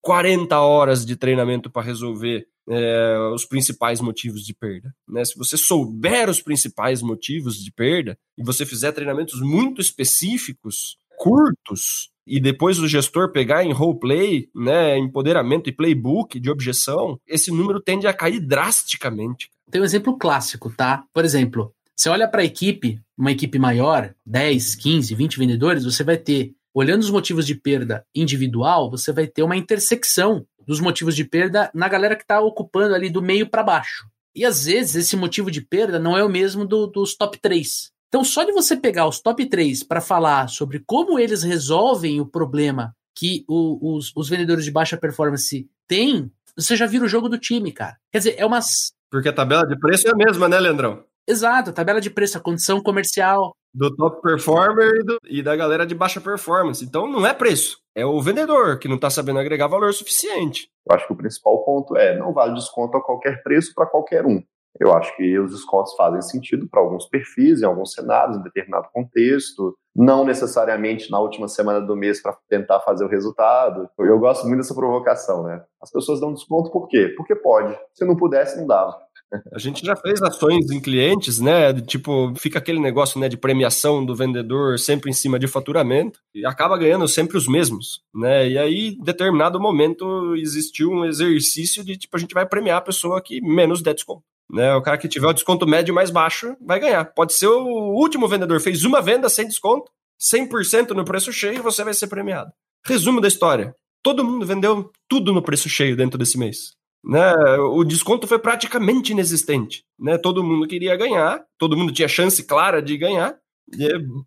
40 horas de treinamento para resolver é, os principais motivos de perda. Né? Se você souber os principais motivos de perda e você fizer treinamentos muito específicos, curtos e depois o gestor pegar em roleplay, né, empoderamento e playbook de objeção, esse número tende a cair drasticamente. Tem um exemplo clássico, tá? Por exemplo, você olha para a equipe, uma equipe maior, 10, 15, 20 vendedores, você vai ter, olhando os motivos de perda individual, você vai ter uma intersecção dos motivos de perda na galera que está ocupando ali do meio para baixo. E às vezes esse motivo de perda não é o mesmo do, dos top 3. Então, só de você pegar os top 3 para falar sobre como eles resolvem o problema que o, os, os vendedores de baixa performance têm, você já vira o jogo do time, cara. Quer dizer, é umas. Porque a tabela de preço é a mesma, né, Leandrão? Exato, a tabela de preço, a condição comercial. Do top performer e, do, e da galera de baixa performance. Então não é preço, é o vendedor que não está sabendo agregar valor suficiente. Eu acho que o principal ponto é não vale desconto a qualquer preço para qualquer um. Eu acho que os descontos fazem sentido para alguns perfis, em alguns cenários, em determinado contexto, não necessariamente na última semana do mês para tentar fazer o resultado. Eu gosto muito dessa provocação, né? As pessoas dão desconto por quê? Porque pode. Se não pudesse, não dava. A gente já fez ações em clientes, né? Tipo, fica aquele negócio né, de premiação do vendedor sempre em cima de faturamento e acaba ganhando sempre os mesmos, né? E aí, em determinado momento, existiu um exercício de tipo, a gente vai premiar a pessoa que menos der desconto. Né, o cara que tiver o desconto médio mais baixo vai ganhar. Pode ser o último vendedor, fez uma venda sem desconto, 100% no preço cheio você vai ser premiado. Resumo da história: todo mundo vendeu tudo no preço cheio dentro desse mês. Né, o desconto foi praticamente inexistente. Né, todo mundo queria ganhar, todo mundo tinha chance clara de ganhar.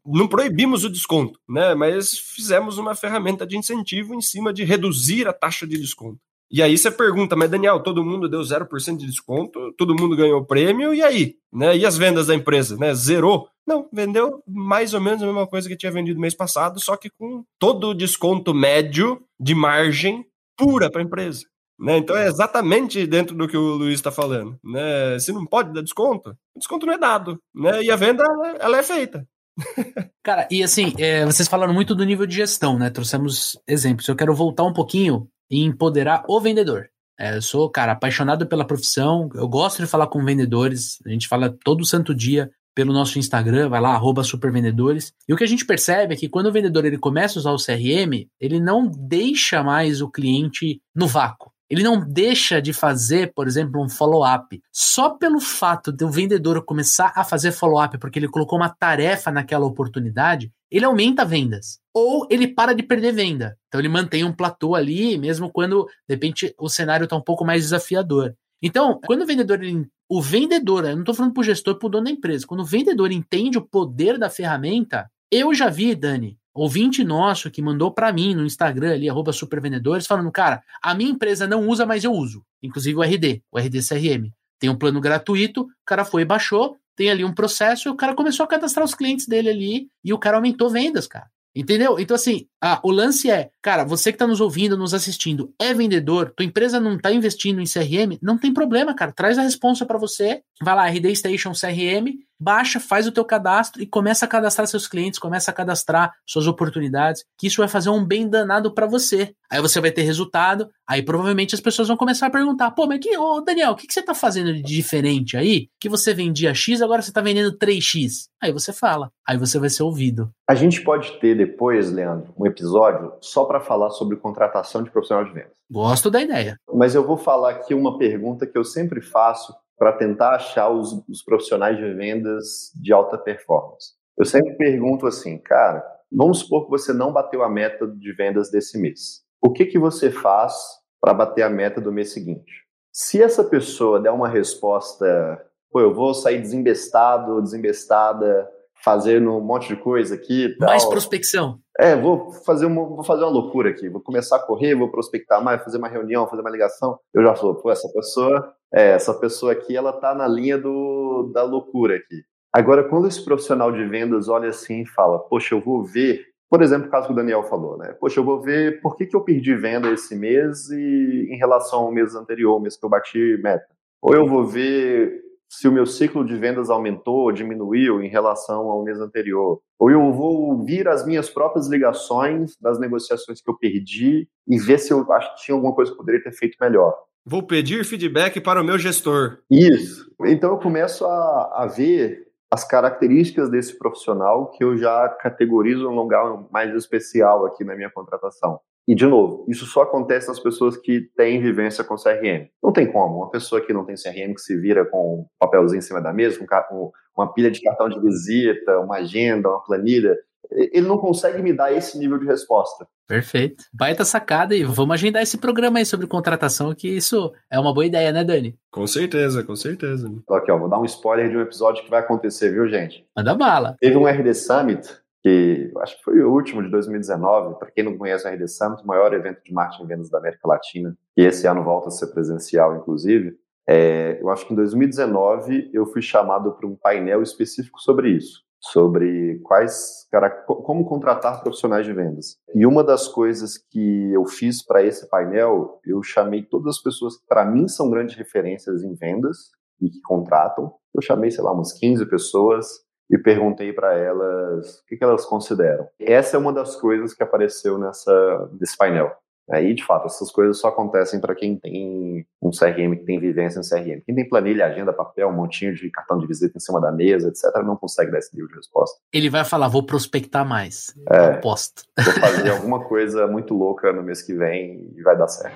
Não proibimos o desconto, né, mas fizemos uma ferramenta de incentivo em cima de reduzir a taxa de desconto. E aí você pergunta, mas Daniel, todo mundo deu 0% de desconto, todo mundo ganhou prêmio, e aí? Né? E as vendas da empresa? Né? Zerou? Não, vendeu mais ou menos a mesma coisa que tinha vendido mês passado, só que com todo o desconto médio de margem pura para a empresa. Né? Então é exatamente dentro do que o Luiz está falando. Né? Se não pode dar desconto, o desconto não é dado. Né? E a venda ela é feita. <laughs> Cara, e assim, é, vocês falaram muito do nível de gestão, né? Trouxemos exemplos. Eu quero voltar um pouquinho e empoderar o vendedor. É, eu sou, cara, apaixonado pela profissão. Eu gosto de falar com vendedores. A gente fala todo santo dia pelo nosso Instagram, vai lá, supervendedores. E o que a gente percebe é que quando o vendedor ele começa a usar o CRM, ele não deixa mais o cliente no vácuo. Ele não deixa de fazer, por exemplo, um follow-up. Só pelo fato de o vendedor começar a fazer follow-up porque ele colocou uma tarefa naquela oportunidade, ele aumenta vendas. Ou ele para de perder venda. Então ele mantém um platô ali, mesmo quando, de repente, o cenário está um pouco mais desafiador. Então, quando o vendedor, ele, o vendedor, eu não estou falando para o gestor, para o dono da empresa, quando o vendedor entende o poder da ferramenta, eu já vi, Dani, ouvinte nosso que mandou para mim no Instagram ali, arroba supervendedores, falando, cara, a minha empresa não usa, mas eu uso. Inclusive o RD, o RD CRM. Tem um plano gratuito, o cara foi e baixou, tem ali um processo e o cara começou a cadastrar os clientes dele ali e o cara aumentou vendas, cara. Entendeu? Então, assim, a, o lance é, cara, você que está nos ouvindo, nos assistindo, é vendedor, tua empresa não está investindo em CRM, não tem problema, cara. Traz a responsa para você, vai lá, RD Station CRM, baixa, faz o teu cadastro e começa a cadastrar seus clientes, começa a cadastrar suas oportunidades, que isso vai fazer um bem danado para você. Aí você vai ter resultado, aí provavelmente as pessoas vão começar a perguntar, pô, mas que, ô Daniel, o que, que você tá fazendo de diferente aí? Que você vendia X, agora você tá vendendo 3X. Aí você fala, aí você vai ser ouvido. A gente pode ter depois, Leandro, um episódio só para falar sobre contratação de profissional de vendas. Gosto da ideia. Mas eu vou falar aqui uma pergunta que eu sempre faço para tentar achar os, os profissionais de vendas de alta performance. Eu sempre pergunto assim, cara, vamos supor que você não bateu a meta de vendas desse mês. O que, que você faz para bater a meta do mês seguinte? Se essa pessoa der uma resposta, pô, eu vou sair desembestado, desembestada, fazendo um monte de coisa aqui. Tal. Mais prospecção. É, vou fazer, uma, vou fazer uma loucura aqui. Vou começar a correr, vou prospectar mais, fazer uma reunião, fazer uma ligação. Eu já falo, pô, essa pessoa, é, essa pessoa aqui, ela tá na linha do, da loucura aqui. Agora, quando esse profissional de vendas olha assim e fala, poxa, eu vou ver, por exemplo, o caso que o Daniel falou, né? Poxa, eu vou ver por que, que eu perdi venda esse mês e em relação ao mês anterior, mês que eu bati meta. Ou eu vou ver se o meu ciclo de vendas aumentou ou diminuiu em relação ao mês anterior. Ou eu vou ouvir as minhas próprias ligações das negociações que eu perdi e ver se eu acho que tinha alguma coisa que eu poderia ter feito melhor. Vou pedir feedback para o meu gestor. Isso. Então eu começo a, a ver as características desse profissional que eu já categorizo um lugar mais especial aqui na minha contratação. E, de novo, isso só acontece nas pessoas que têm vivência com CRM. Não tem como. Uma pessoa que não tem CRM, que se vira com um papelzinho em cima da mesa, com uma pilha de cartão de visita, uma agenda, uma planilha, ele não consegue me dar esse nível de resposta. Perfeito. Baita sacada e vamos agendar esse programa aí sobre contratação, que isso é uma boa ideia, né, Dani? Com certeza, com certeza. Aqui, ó, vou dar um spoiler de um episódio que vai acontecer, viu, gente? Manda bala. Teve um RD Summit que acho que foi o último de 2019. Para quem não conhece o RD Summit, o maior evento de marketing e vendas da América Latina, e esse ano volta a ser presencial, inclusive. É, eu acho que em 2019 eu fui chamado para um painel específico sobre isso, sobre quais, cara, como contratar profissionais de vendas. E uma das coisas que eu fiz para esse painel, eu chamei todas as pessoas que para mim são grandes referências em vendas e que contratam. Eu chamei, sei lá, umas 15 pessoas e perguntei para elas o que, que, elas consideram. Essa é uma das coisas que apareceu nessa nesse painel. Aí, de fato, essas coisas só acontecem para quem tem um CRM, que tem vivência em CRM. Quem tem planilha, agenda, papel, um montinho de cartão de visita em cima da mesa, etc., não consegue dar esse nível de resposta. Ele vai falar, vou prospectar mais. É, Aposto. Vou fazer <laughs> alguma coisa muito louca no mês que vem e vai dar certo.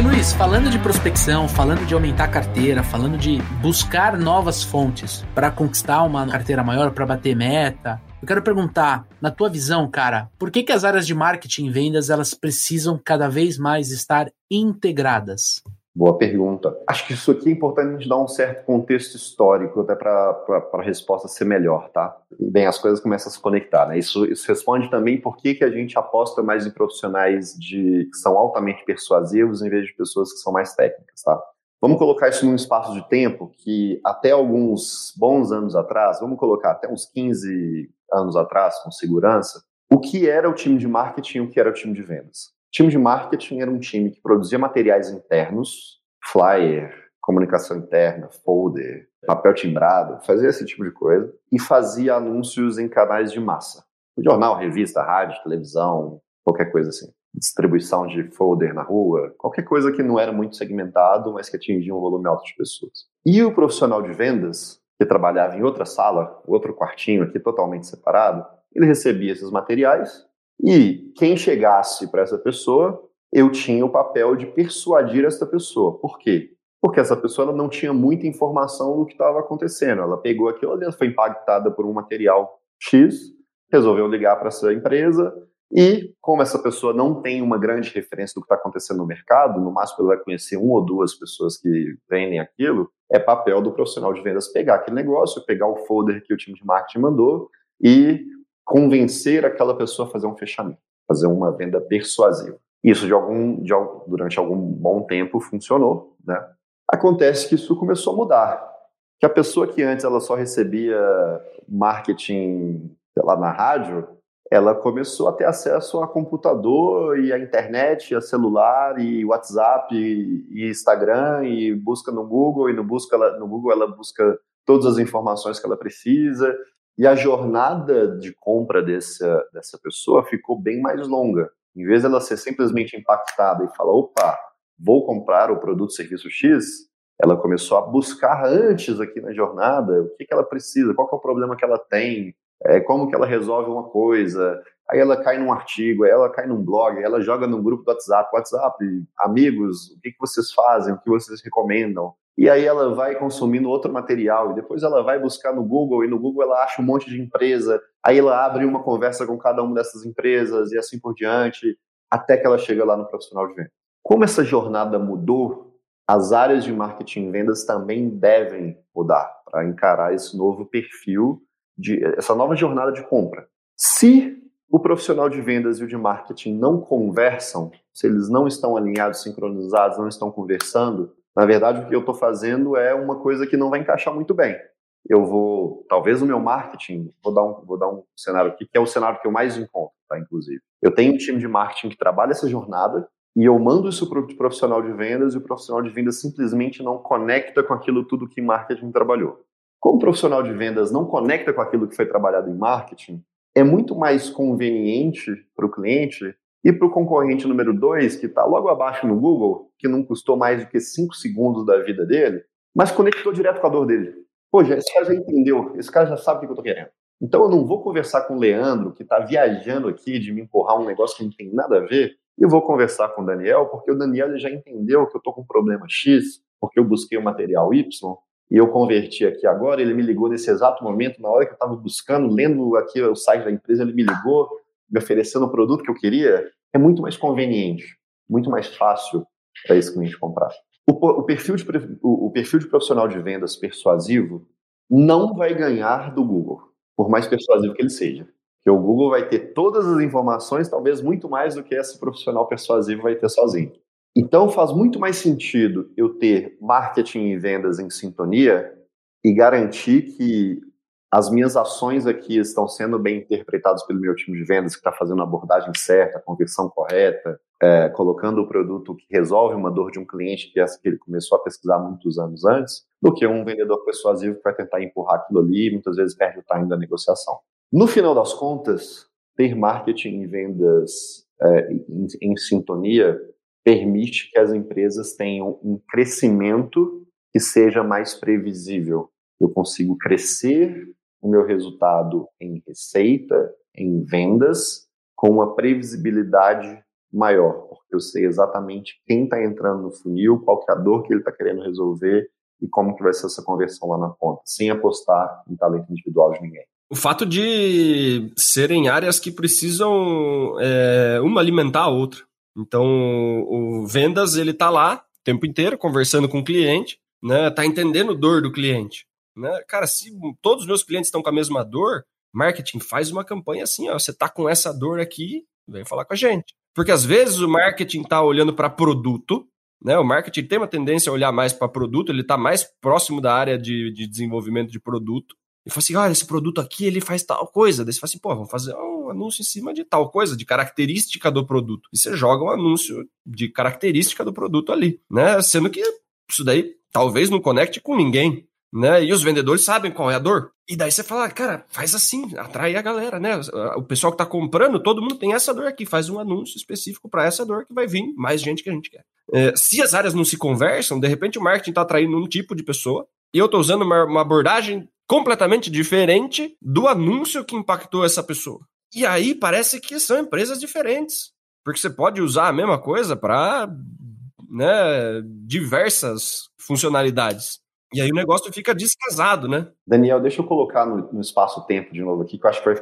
E Luiz, falando de prospecção, falando de aumentar a carteira, falando de buscar novas fontes para conquistar uma carteira maior, para bater meta, eu quero perguntar, na tua visão, cara, por que, que as áreas de marketing e vendas elas precisam cada vez mais estar integradas? Boa pergunta. Acho que isso aqui é importante a gente dar um certo contexto histórico até para a resposta ser melhor, tá? Bem, as coisas começam a se conectar, né? Isso, isso responde também por que, que a gente aposta mais em profissionais de, que são altamente persuasivos em vez de pessoas que são mais técnicas, tá? Vamos colocar isso num espaço de tempo que até alguns bons anos atrás, vamos colocar até uns 15 anos atrás, com segurança, o que era o time de marketing e o que era o time de vendas. Time de marketing era um time que produzia materiais internos, flyer, comunicação interna, folder, papel timbrado, fazia esse tipo de coisa e fazia anúncios em canais de massa. Jornal, revista, rádio, televisão, qualquer coisa assim distribuição de folder na rua, qualquer coisa que não era muito segmentado, mas que atingia um volume alto de pessoas. E o profissional de vendas, que trabalhava em outra sala, outro quartinho aqui totalmente separado, ele recebia esses materiais e quem chegasse para essa pessoa, eu tinha o papel de persuadir essa pessoa. Por quê? Porque essa pessoa não tinha muita informação do que estava acontecendo. Ela pegou aquilo ali, foi impactada por um material X, resolveu ligar para essa empresa, e como essa pessoa não tem uma grande referência do que está acontecendo no mercado, no máximo ela vai conhecer uma ou duas pessoas que vendem aquilo, é papel do profissional de vendas pegar aquele negócio, pegar o folder que o time de marketing mandou e convencer aquela pessoa a fazer um fechamento, fazer uma venda persuasiva. Isso de algum, de, durante algum bom tempo funcionou, né? Acontece que isso começou a mudar. Que a pessoa que antes ela só recebia marketing lá na rádio, ela começou a ter acesso a computador e a internet, a celular e WhatsApp e, Instagram e busca no Google e no busca no Google ela busca todas as informações que ela precisa e a jornada de compra dessa dessa pessoa ficou bem mais longa. Em vez dela ser simplesmente impactada e falar, opa, vou comprar o produto serviço X, ela começou a buscar antes aqui na jornada o que, que ela precisa, qual é o problema que ela tem, é, como que ela resolve uma coisa, aí ela cai num artigo, ela cai num blog, ela joga num grupo do WhatsApp, WhatsApp, amigos, o que, que vocês fazem, o que vocês recomendam, e aí ela vai consumindo outro material, e depois ela vai buscar no Google, e no Google ela acha um monte de empresa, aí ela abre uma conversa com cada uma dessas empresas, e assim por diante, até que ela chega lá no profissional de venda. Como essa jornada mudou, as áreas de marketing e vendas também devem mudar para encarar esse novo perfil de essa nova jornada de compra. Se o profissional de vendas e o de marketing não conversam, se eles não estão alinhados, sincronizados, não estão conversando, na verdade o que eu estou fazendo é uma coisa que não vai encaixar muito bem. Eu vou, talvez o meu marketing, vou dar um, vou dar um cenário aqui, que é o cenário que eu mais encontro, tá, inclusive. Eu tenho um time de marketing que trabalha essa jornada, e eu mando isso para o profissional de vendas e o profissional de vendas simplesmente não conecta com aquilo tudo que marketing trabalhou. Como o profissional de vendas não conecta com aquilo que foi trabalhado em marketing, é muito mais conveniente para o cliente e para o concorrente número dois, que está logo abaixo no Google, que não custou mais do que cinco segundos da vida dele, mas conectou direto com a dor dele. Já, esse cara já entendeu, esse cara já sabe o que eu estou querendo. Então eu não vou conversar com o Leandro, que está viajando aqui de me empurrar um negócio que não tem nada a ver, e vou conversar com o Daniel, porque o Daniel já entendeu que eu estou com um problema X, porque eu busquei o material Y, e eu converti aqui agora, ele me ligou nesse exato momento, na hora que eu estava buscando, lendo aqui o site da empresa, ele me ligou, me oferecendo o produto que eu queria, é muito mais conveniente, muito mais fácil para esse cliente comprar. O, o, perfil de, o, o perfil de profissional de vendas persuasivo não vai ganhar do Google, por mais persuasivo que ele seja. Porque o Google vai ter todas as informações, talvez muito mais do que esse profissional persuasivo vai ter sozinho. Então faz muito mais sentido eu ter marketing e vendas em sintonia e garantir que as minhas ações aqui estão sendo bem interpretadas pelo meu time de vendas, que está fazendo a abordagem certa, a conversão correta, é, colocando o produto que resolve uma dor de um cliente que, é que ele começou a pesquisar muitos anos antes, do que um vendedor persuasivo que vai tentar empurrar aquilo ali e muitas vezes perde o time da negociação. No final das contas, ter marketing e vendas é, em, em sintonia permite que as empresas tenham um crescimento que seja mais previsível. Eu consigo crescer o meu resultado em receita, em vendas, com uma previsibilidade maior, porque eu sei exatamente quem está entrando no funil, qual que é a dor que ele está querendo resolver e como que vai ser essa conversão lá na ponta, sem apostar em talento individual de ninguém. O fato de serem áreas que precisam é, uma alimentar a outra. Então, o vendas, ele tá lá o tempo inteiro conversando com o cliente, né? Tá entendendo dor do cliente, né? Cara, se todos os meus clientes estão com a mesma dor, marketing faz uma campanha assim, ó, você tá com essa dor aqui, vem falar com a gente. Porque às vezes o marketing tá olhando para produto, Né? O marketing tem uma tendência a olhar mais para produto, ele está mais próximo da área de, de desenvolvimento de produto. E fala assim: olha, esse produto aqui ele faz tal coisa. Daí você fala assim: pô, vamos fazer um anúncio em cima de tal coisa, de característica do produto. E você joga um anúncio de característica do produto ali, né? Sendo que isso daí talvez não conecte com ninguém né? E os vendedores sabem qual é a dor. E daí você fala, cara, faz assim, atrai a galera, né? O pessoal que tá comprando, todo mundo tem essa dor aqui, faz um anúncio específico para essa dor que vai vir mais gente que a gente quer. É, se as áreas não se conversam, de repente o marketing tá atraindo um tipo de pessoa e eu tô usando uma, uma abordagem completamente diferente do anúncio que impactou essa pessoa. E aí parece que são empresas diferentes. Porque você pode usar a mesma coisa para né, diversas funcionalidades. E aí o negócio fica descasado, né? Daniel, deixa eu colocar no, no espaço-tempo de novo aqui, que eu acho que vai,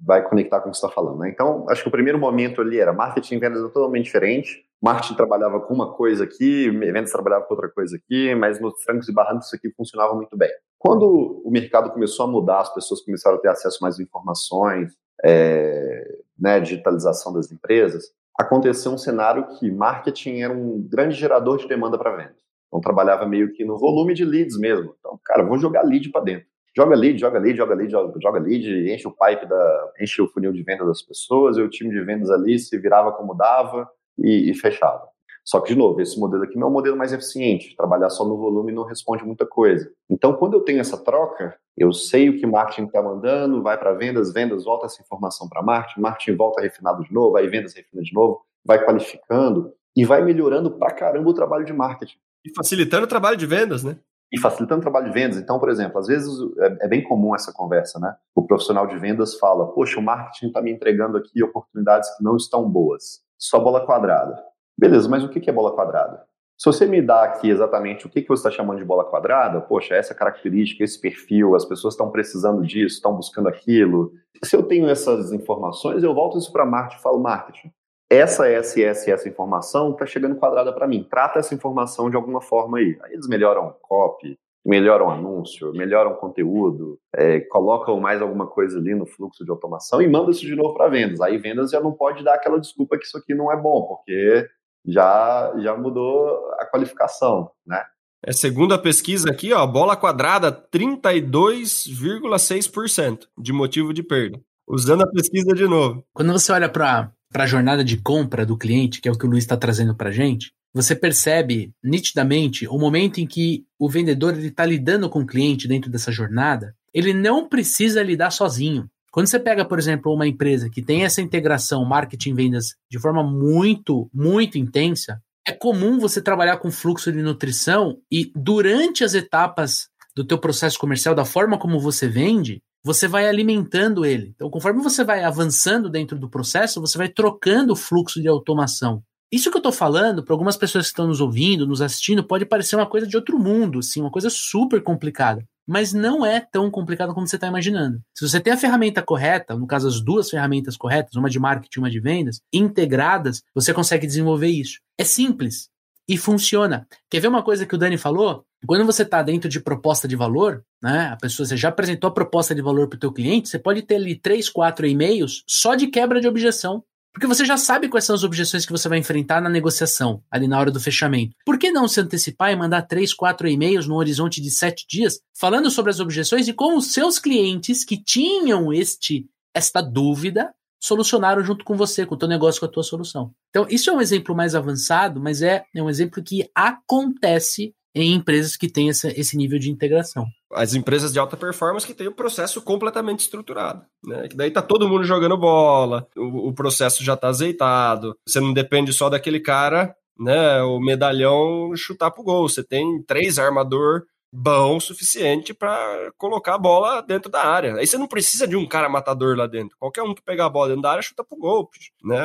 vai conectar com o que você está falando. Né? Então, acho que o primeiro momento ali era marketing e vendas totalmente diferente. Marketing trabalhava com uma coisa aqui, vendas trabalhava com outra coisa aqui, mas nos trancos e barrancos isso aqui funcionava muito bem. Quando o mercado começou a mudar, as pessoas começaram a ter acesso a mais informações, é, né, digitalização das empresas, aconteceu um cenário que marketing era um grande gerador de demanda para vendas. Então trabalhava meio que no volume de leads mesmo. Então, cara, vou jogar lead para dentro. Joga lead, joga lead, joga lead, joga, joga lead, enche o pipe da, enche o funil de venda das pessoas, e o time de vendas ali se virava como dava e, e fechava. Só que, de novo, esse modelo aqui não é um modelo mais eficiente. Trabalhar só no volume não responde muita coisa. Então, quando eu tenho essa troca, eu sei o que marketing está mandando, vai para vendas, vendas volta essa informação para marketing, marketing volta refinado de novo, aí vendas refina de novo, vai qualificando e vai melhorando pra caramba o trabalho de marketing. E facilitando o trabalho de vendas, né? E facilitando o trabalho de vendas. Então, por exemplo, às vezes é, é bem comum essa conversa, né? O profissional de vendas fala: Poxa, o marketing está me entregando aqui oportunidades que não estão boas. Só bola quadrada. Beleza, mas o que é bola quadrada? Se você me dá aqui exatamente o que você está chamando de bola quadrada, poxa, essa característica, esse perfil, as pessoas estão precisando disso, estão buscando aquilo. Se eu tenho essas informações, eu volto isso para marketing e falo, marketing, essa, essa, essa essa informação está chegando quadrada para mim. Trata essa informação de alguma forma aí. Aí eles melhoram copy, melhoram anúncio, melhoram conteúdo, é, colocam mais alguma coisa ali no fluxo de automação e mandam isso de novo para vendas. Aí vendas já não pode dar aquela desculpa que isso aqui não é bom, porque já, já mudou a qualificação, né? É, segundo a pesquisa aqui, ó, bola quadrada 32,6% de motivo de perda. Usando a pesquisa de novo. Quando você olha para para a jornada de compra do cliente, que é o que o Luiz está trazendo para a gente, você percebe nitidamente o momento em que o vendedor está lidando com o cliente dentro dessa jornada, ele não precisa lidar sozinho. Quando você pega, por exemplo, uma empresa que tem essa integração marketing vendas de forma muito, muito intensa, é comum você trabalhar com fluxo de nutrição e durante as etapas do teu processo comercial, da forma como você vende, você vai alimentando ele. Então, conforme você vai avançando dentro do processo, você vai trocando o fluxo de automação. Isso que eu estou falando, para algumas pessoas que estão nos ouvindo, nos assistindo, pode parecer uma coisa de outro mundo, assim, uma coisa super complicada. Mas não é tão complicado como você está imaginando. Se você tem a ferramenta correta, no caso as duas ferramentas corretas, uma de marketing e uma de vendas, integradas, você consegue desenvolver isso. É simples e funciona. Quer ver uma coisa que o Dani falou? Quando você está dentro de proposta de valor, né, a pessoa você já apresentou a proposta de valor para o teu cliente, você pode ter ali três, quatro e-mails só de quebra de objeção. Porque você já sabe quais são as objeções que você vai enfrentar na negociação, ali na hora do fechamento. Por que não se antecipar e mandar três, quatro e-mails no horizonte de sete dias, falando sobre as objeções e como os seus clientes que tinham este esta dúvida solucionaram junto com você, com o teu negócio, com a tua solução. Então, isso é um exemplo mais avançado, mas é, é um exemplo que acontece em empresas que têm essa, esse nível de integração. As empresas de alta performance que têm o processo completamente estruturado, né? Que daí tá todo mundo jogando bola, o, o processo já tá azeitado, você não depende só daquele cara, né? O medalhão chutar pro gol. Você tem três armador bom o suficiente para colocar a bola dentro da área. Aí você não precisa de um cara matador lá dentro. Qualquer um que pegar a bola dentro da área chuta pro gol, né?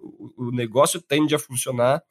O, o negócio tende a funcionar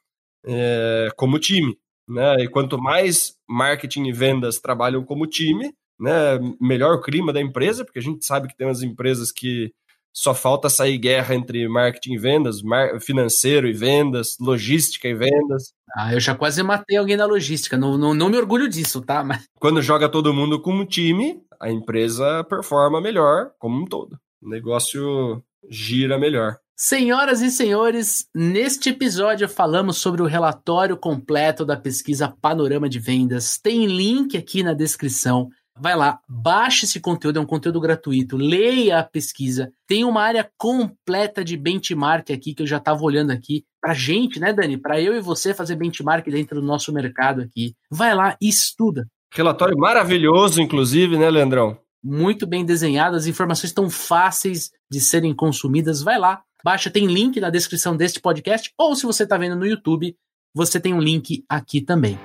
é, como time. Né? E quanto mais marketing e vendas trabalham como time, né, melhor o clima da empresa, porque a gente sabe que tem umas empresas que só falta sair guerra entre marketing e vendas, financeiro e vendas, logística e vendas. Ah, eu já quase matei alguém na logística, não, não, não me orgulho disso, tá? Mas... Quando joga todo mundo como time, a empresa performa melhor como um todo. O negócio gira melhor. Senhoras e senhores, neste episódio falamos sobre o relatório completo da pesquisa Panorama de Vendas. Tem link aqui na descrição. Vai lá, baixe esse conteúdo, é um conteúdo gratuito, leia a pesquisa. Tem uma área completa de benchmark aqui que eu já estava olhando aqui pra gente, né, Dani? Para eu e você fazer benchmark dentro do nosso mercado aqui. Vai lá e estuda. Relatório maravilhoso, inclusive, né, Leandrão? Muito bem desenhado, as informações estão fáceis de serem consumidas. Vai lá, baixa, tem link na descrição deste podcast, ou se você está vendo no YouTube, você tem um link aqui também.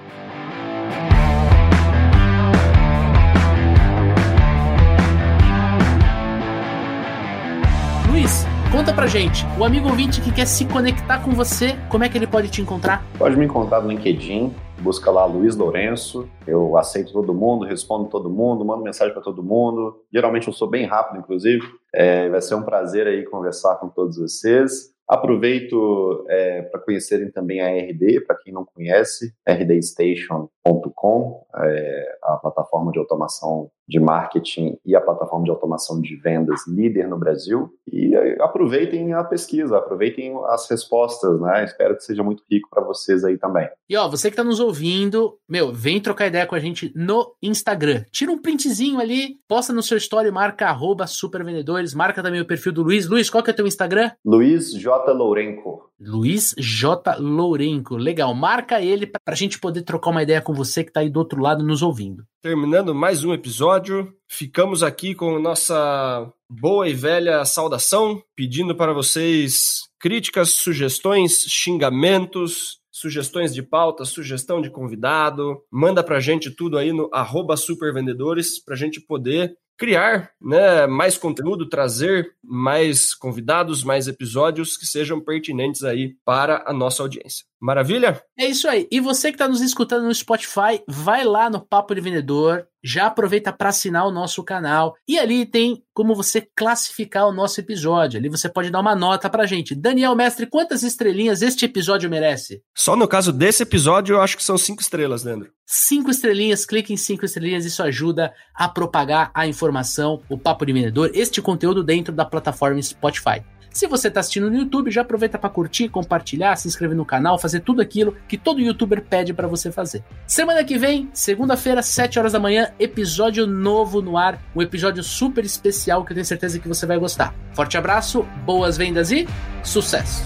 Luiz, conta pra gente, o amigo ouvinte que quer se conectar com você, como é que ele pode te encontrar? Pode me encontrar no LinkedIn, busca lá Luiz Lourenço, eu aceito todo mundo, respondo todo mundo, mando mensagem para todo mundo. Geralmente eu sou bem rápido, inclusive. É, vai ser um prazer aí conversar com todos vocês. Aproveito é, para conhecerem também a RD, para quem não conhece, rdstation.com, é, a plataforma de automação de marketing e a plataforma de automação de vendas líder no Brasil. E é, aproveitem a pesquisa, aproveitem as respostas, né? Espero que seja muito rico para vocês aí também. E ó, você que está nos ouvindo, meu, vem trocar ideia com a gente no Instagram. Tira um printzinho ali, posta no seu story, marca arroba supervendedores, marca também o perfil do Luiz. Luiz, qual que é o teu Instagram? Luiz J. Lourenco. Luiz J. Lourenco. Legal, marca ele para a gente poder trocar uma ideia com você que está aí do outro lado nos ouvindo. Terminando mais um episódio, ficamos aqui com nossa boa e velha saudação, pedindo para vocês críticas, sugestões, xingamentos, sugestões de pauta, sugestão de convidado. Manda pra gente tudo aí no arroba supervendedores pra gente poder criar né, mais conteúdo, trazer mais convidados, mais episódios que sejam pertinentes aí para a nossa audiência. Maravilha? É isso aí. E você que está nos escutando no Spotify, vai lá no Papo de Vendedor, já aproveita para assinar o nosso canal. E ali tem como você classificar o nosso episódio. Ali você pode dar uma nota pra gente. Daniel Mestre, quantas estrelinhas este episódio merece? Só no caso desse episódio, eu acho que são cinco estrelas, Leandro. Cinco estrelinhas, clique em cinco estrelinhas, isso ajuda a propagar a informação, o Papo de Vendedor, este conteúdo dentro da plataforma Spotify. Se você está assistindo no YouTube, já aproveita para curtir, compartilhar, se inscrever no canal, fazer tudo aquilo que todo youtuber pede para você fazer. Semana que vem, segunda-feira, 7 horas da manhã, episódio novo no ar, um episódio super especial que eu tenho certeza que você vai gostar. Forte abraço, boas vendas e sucesso!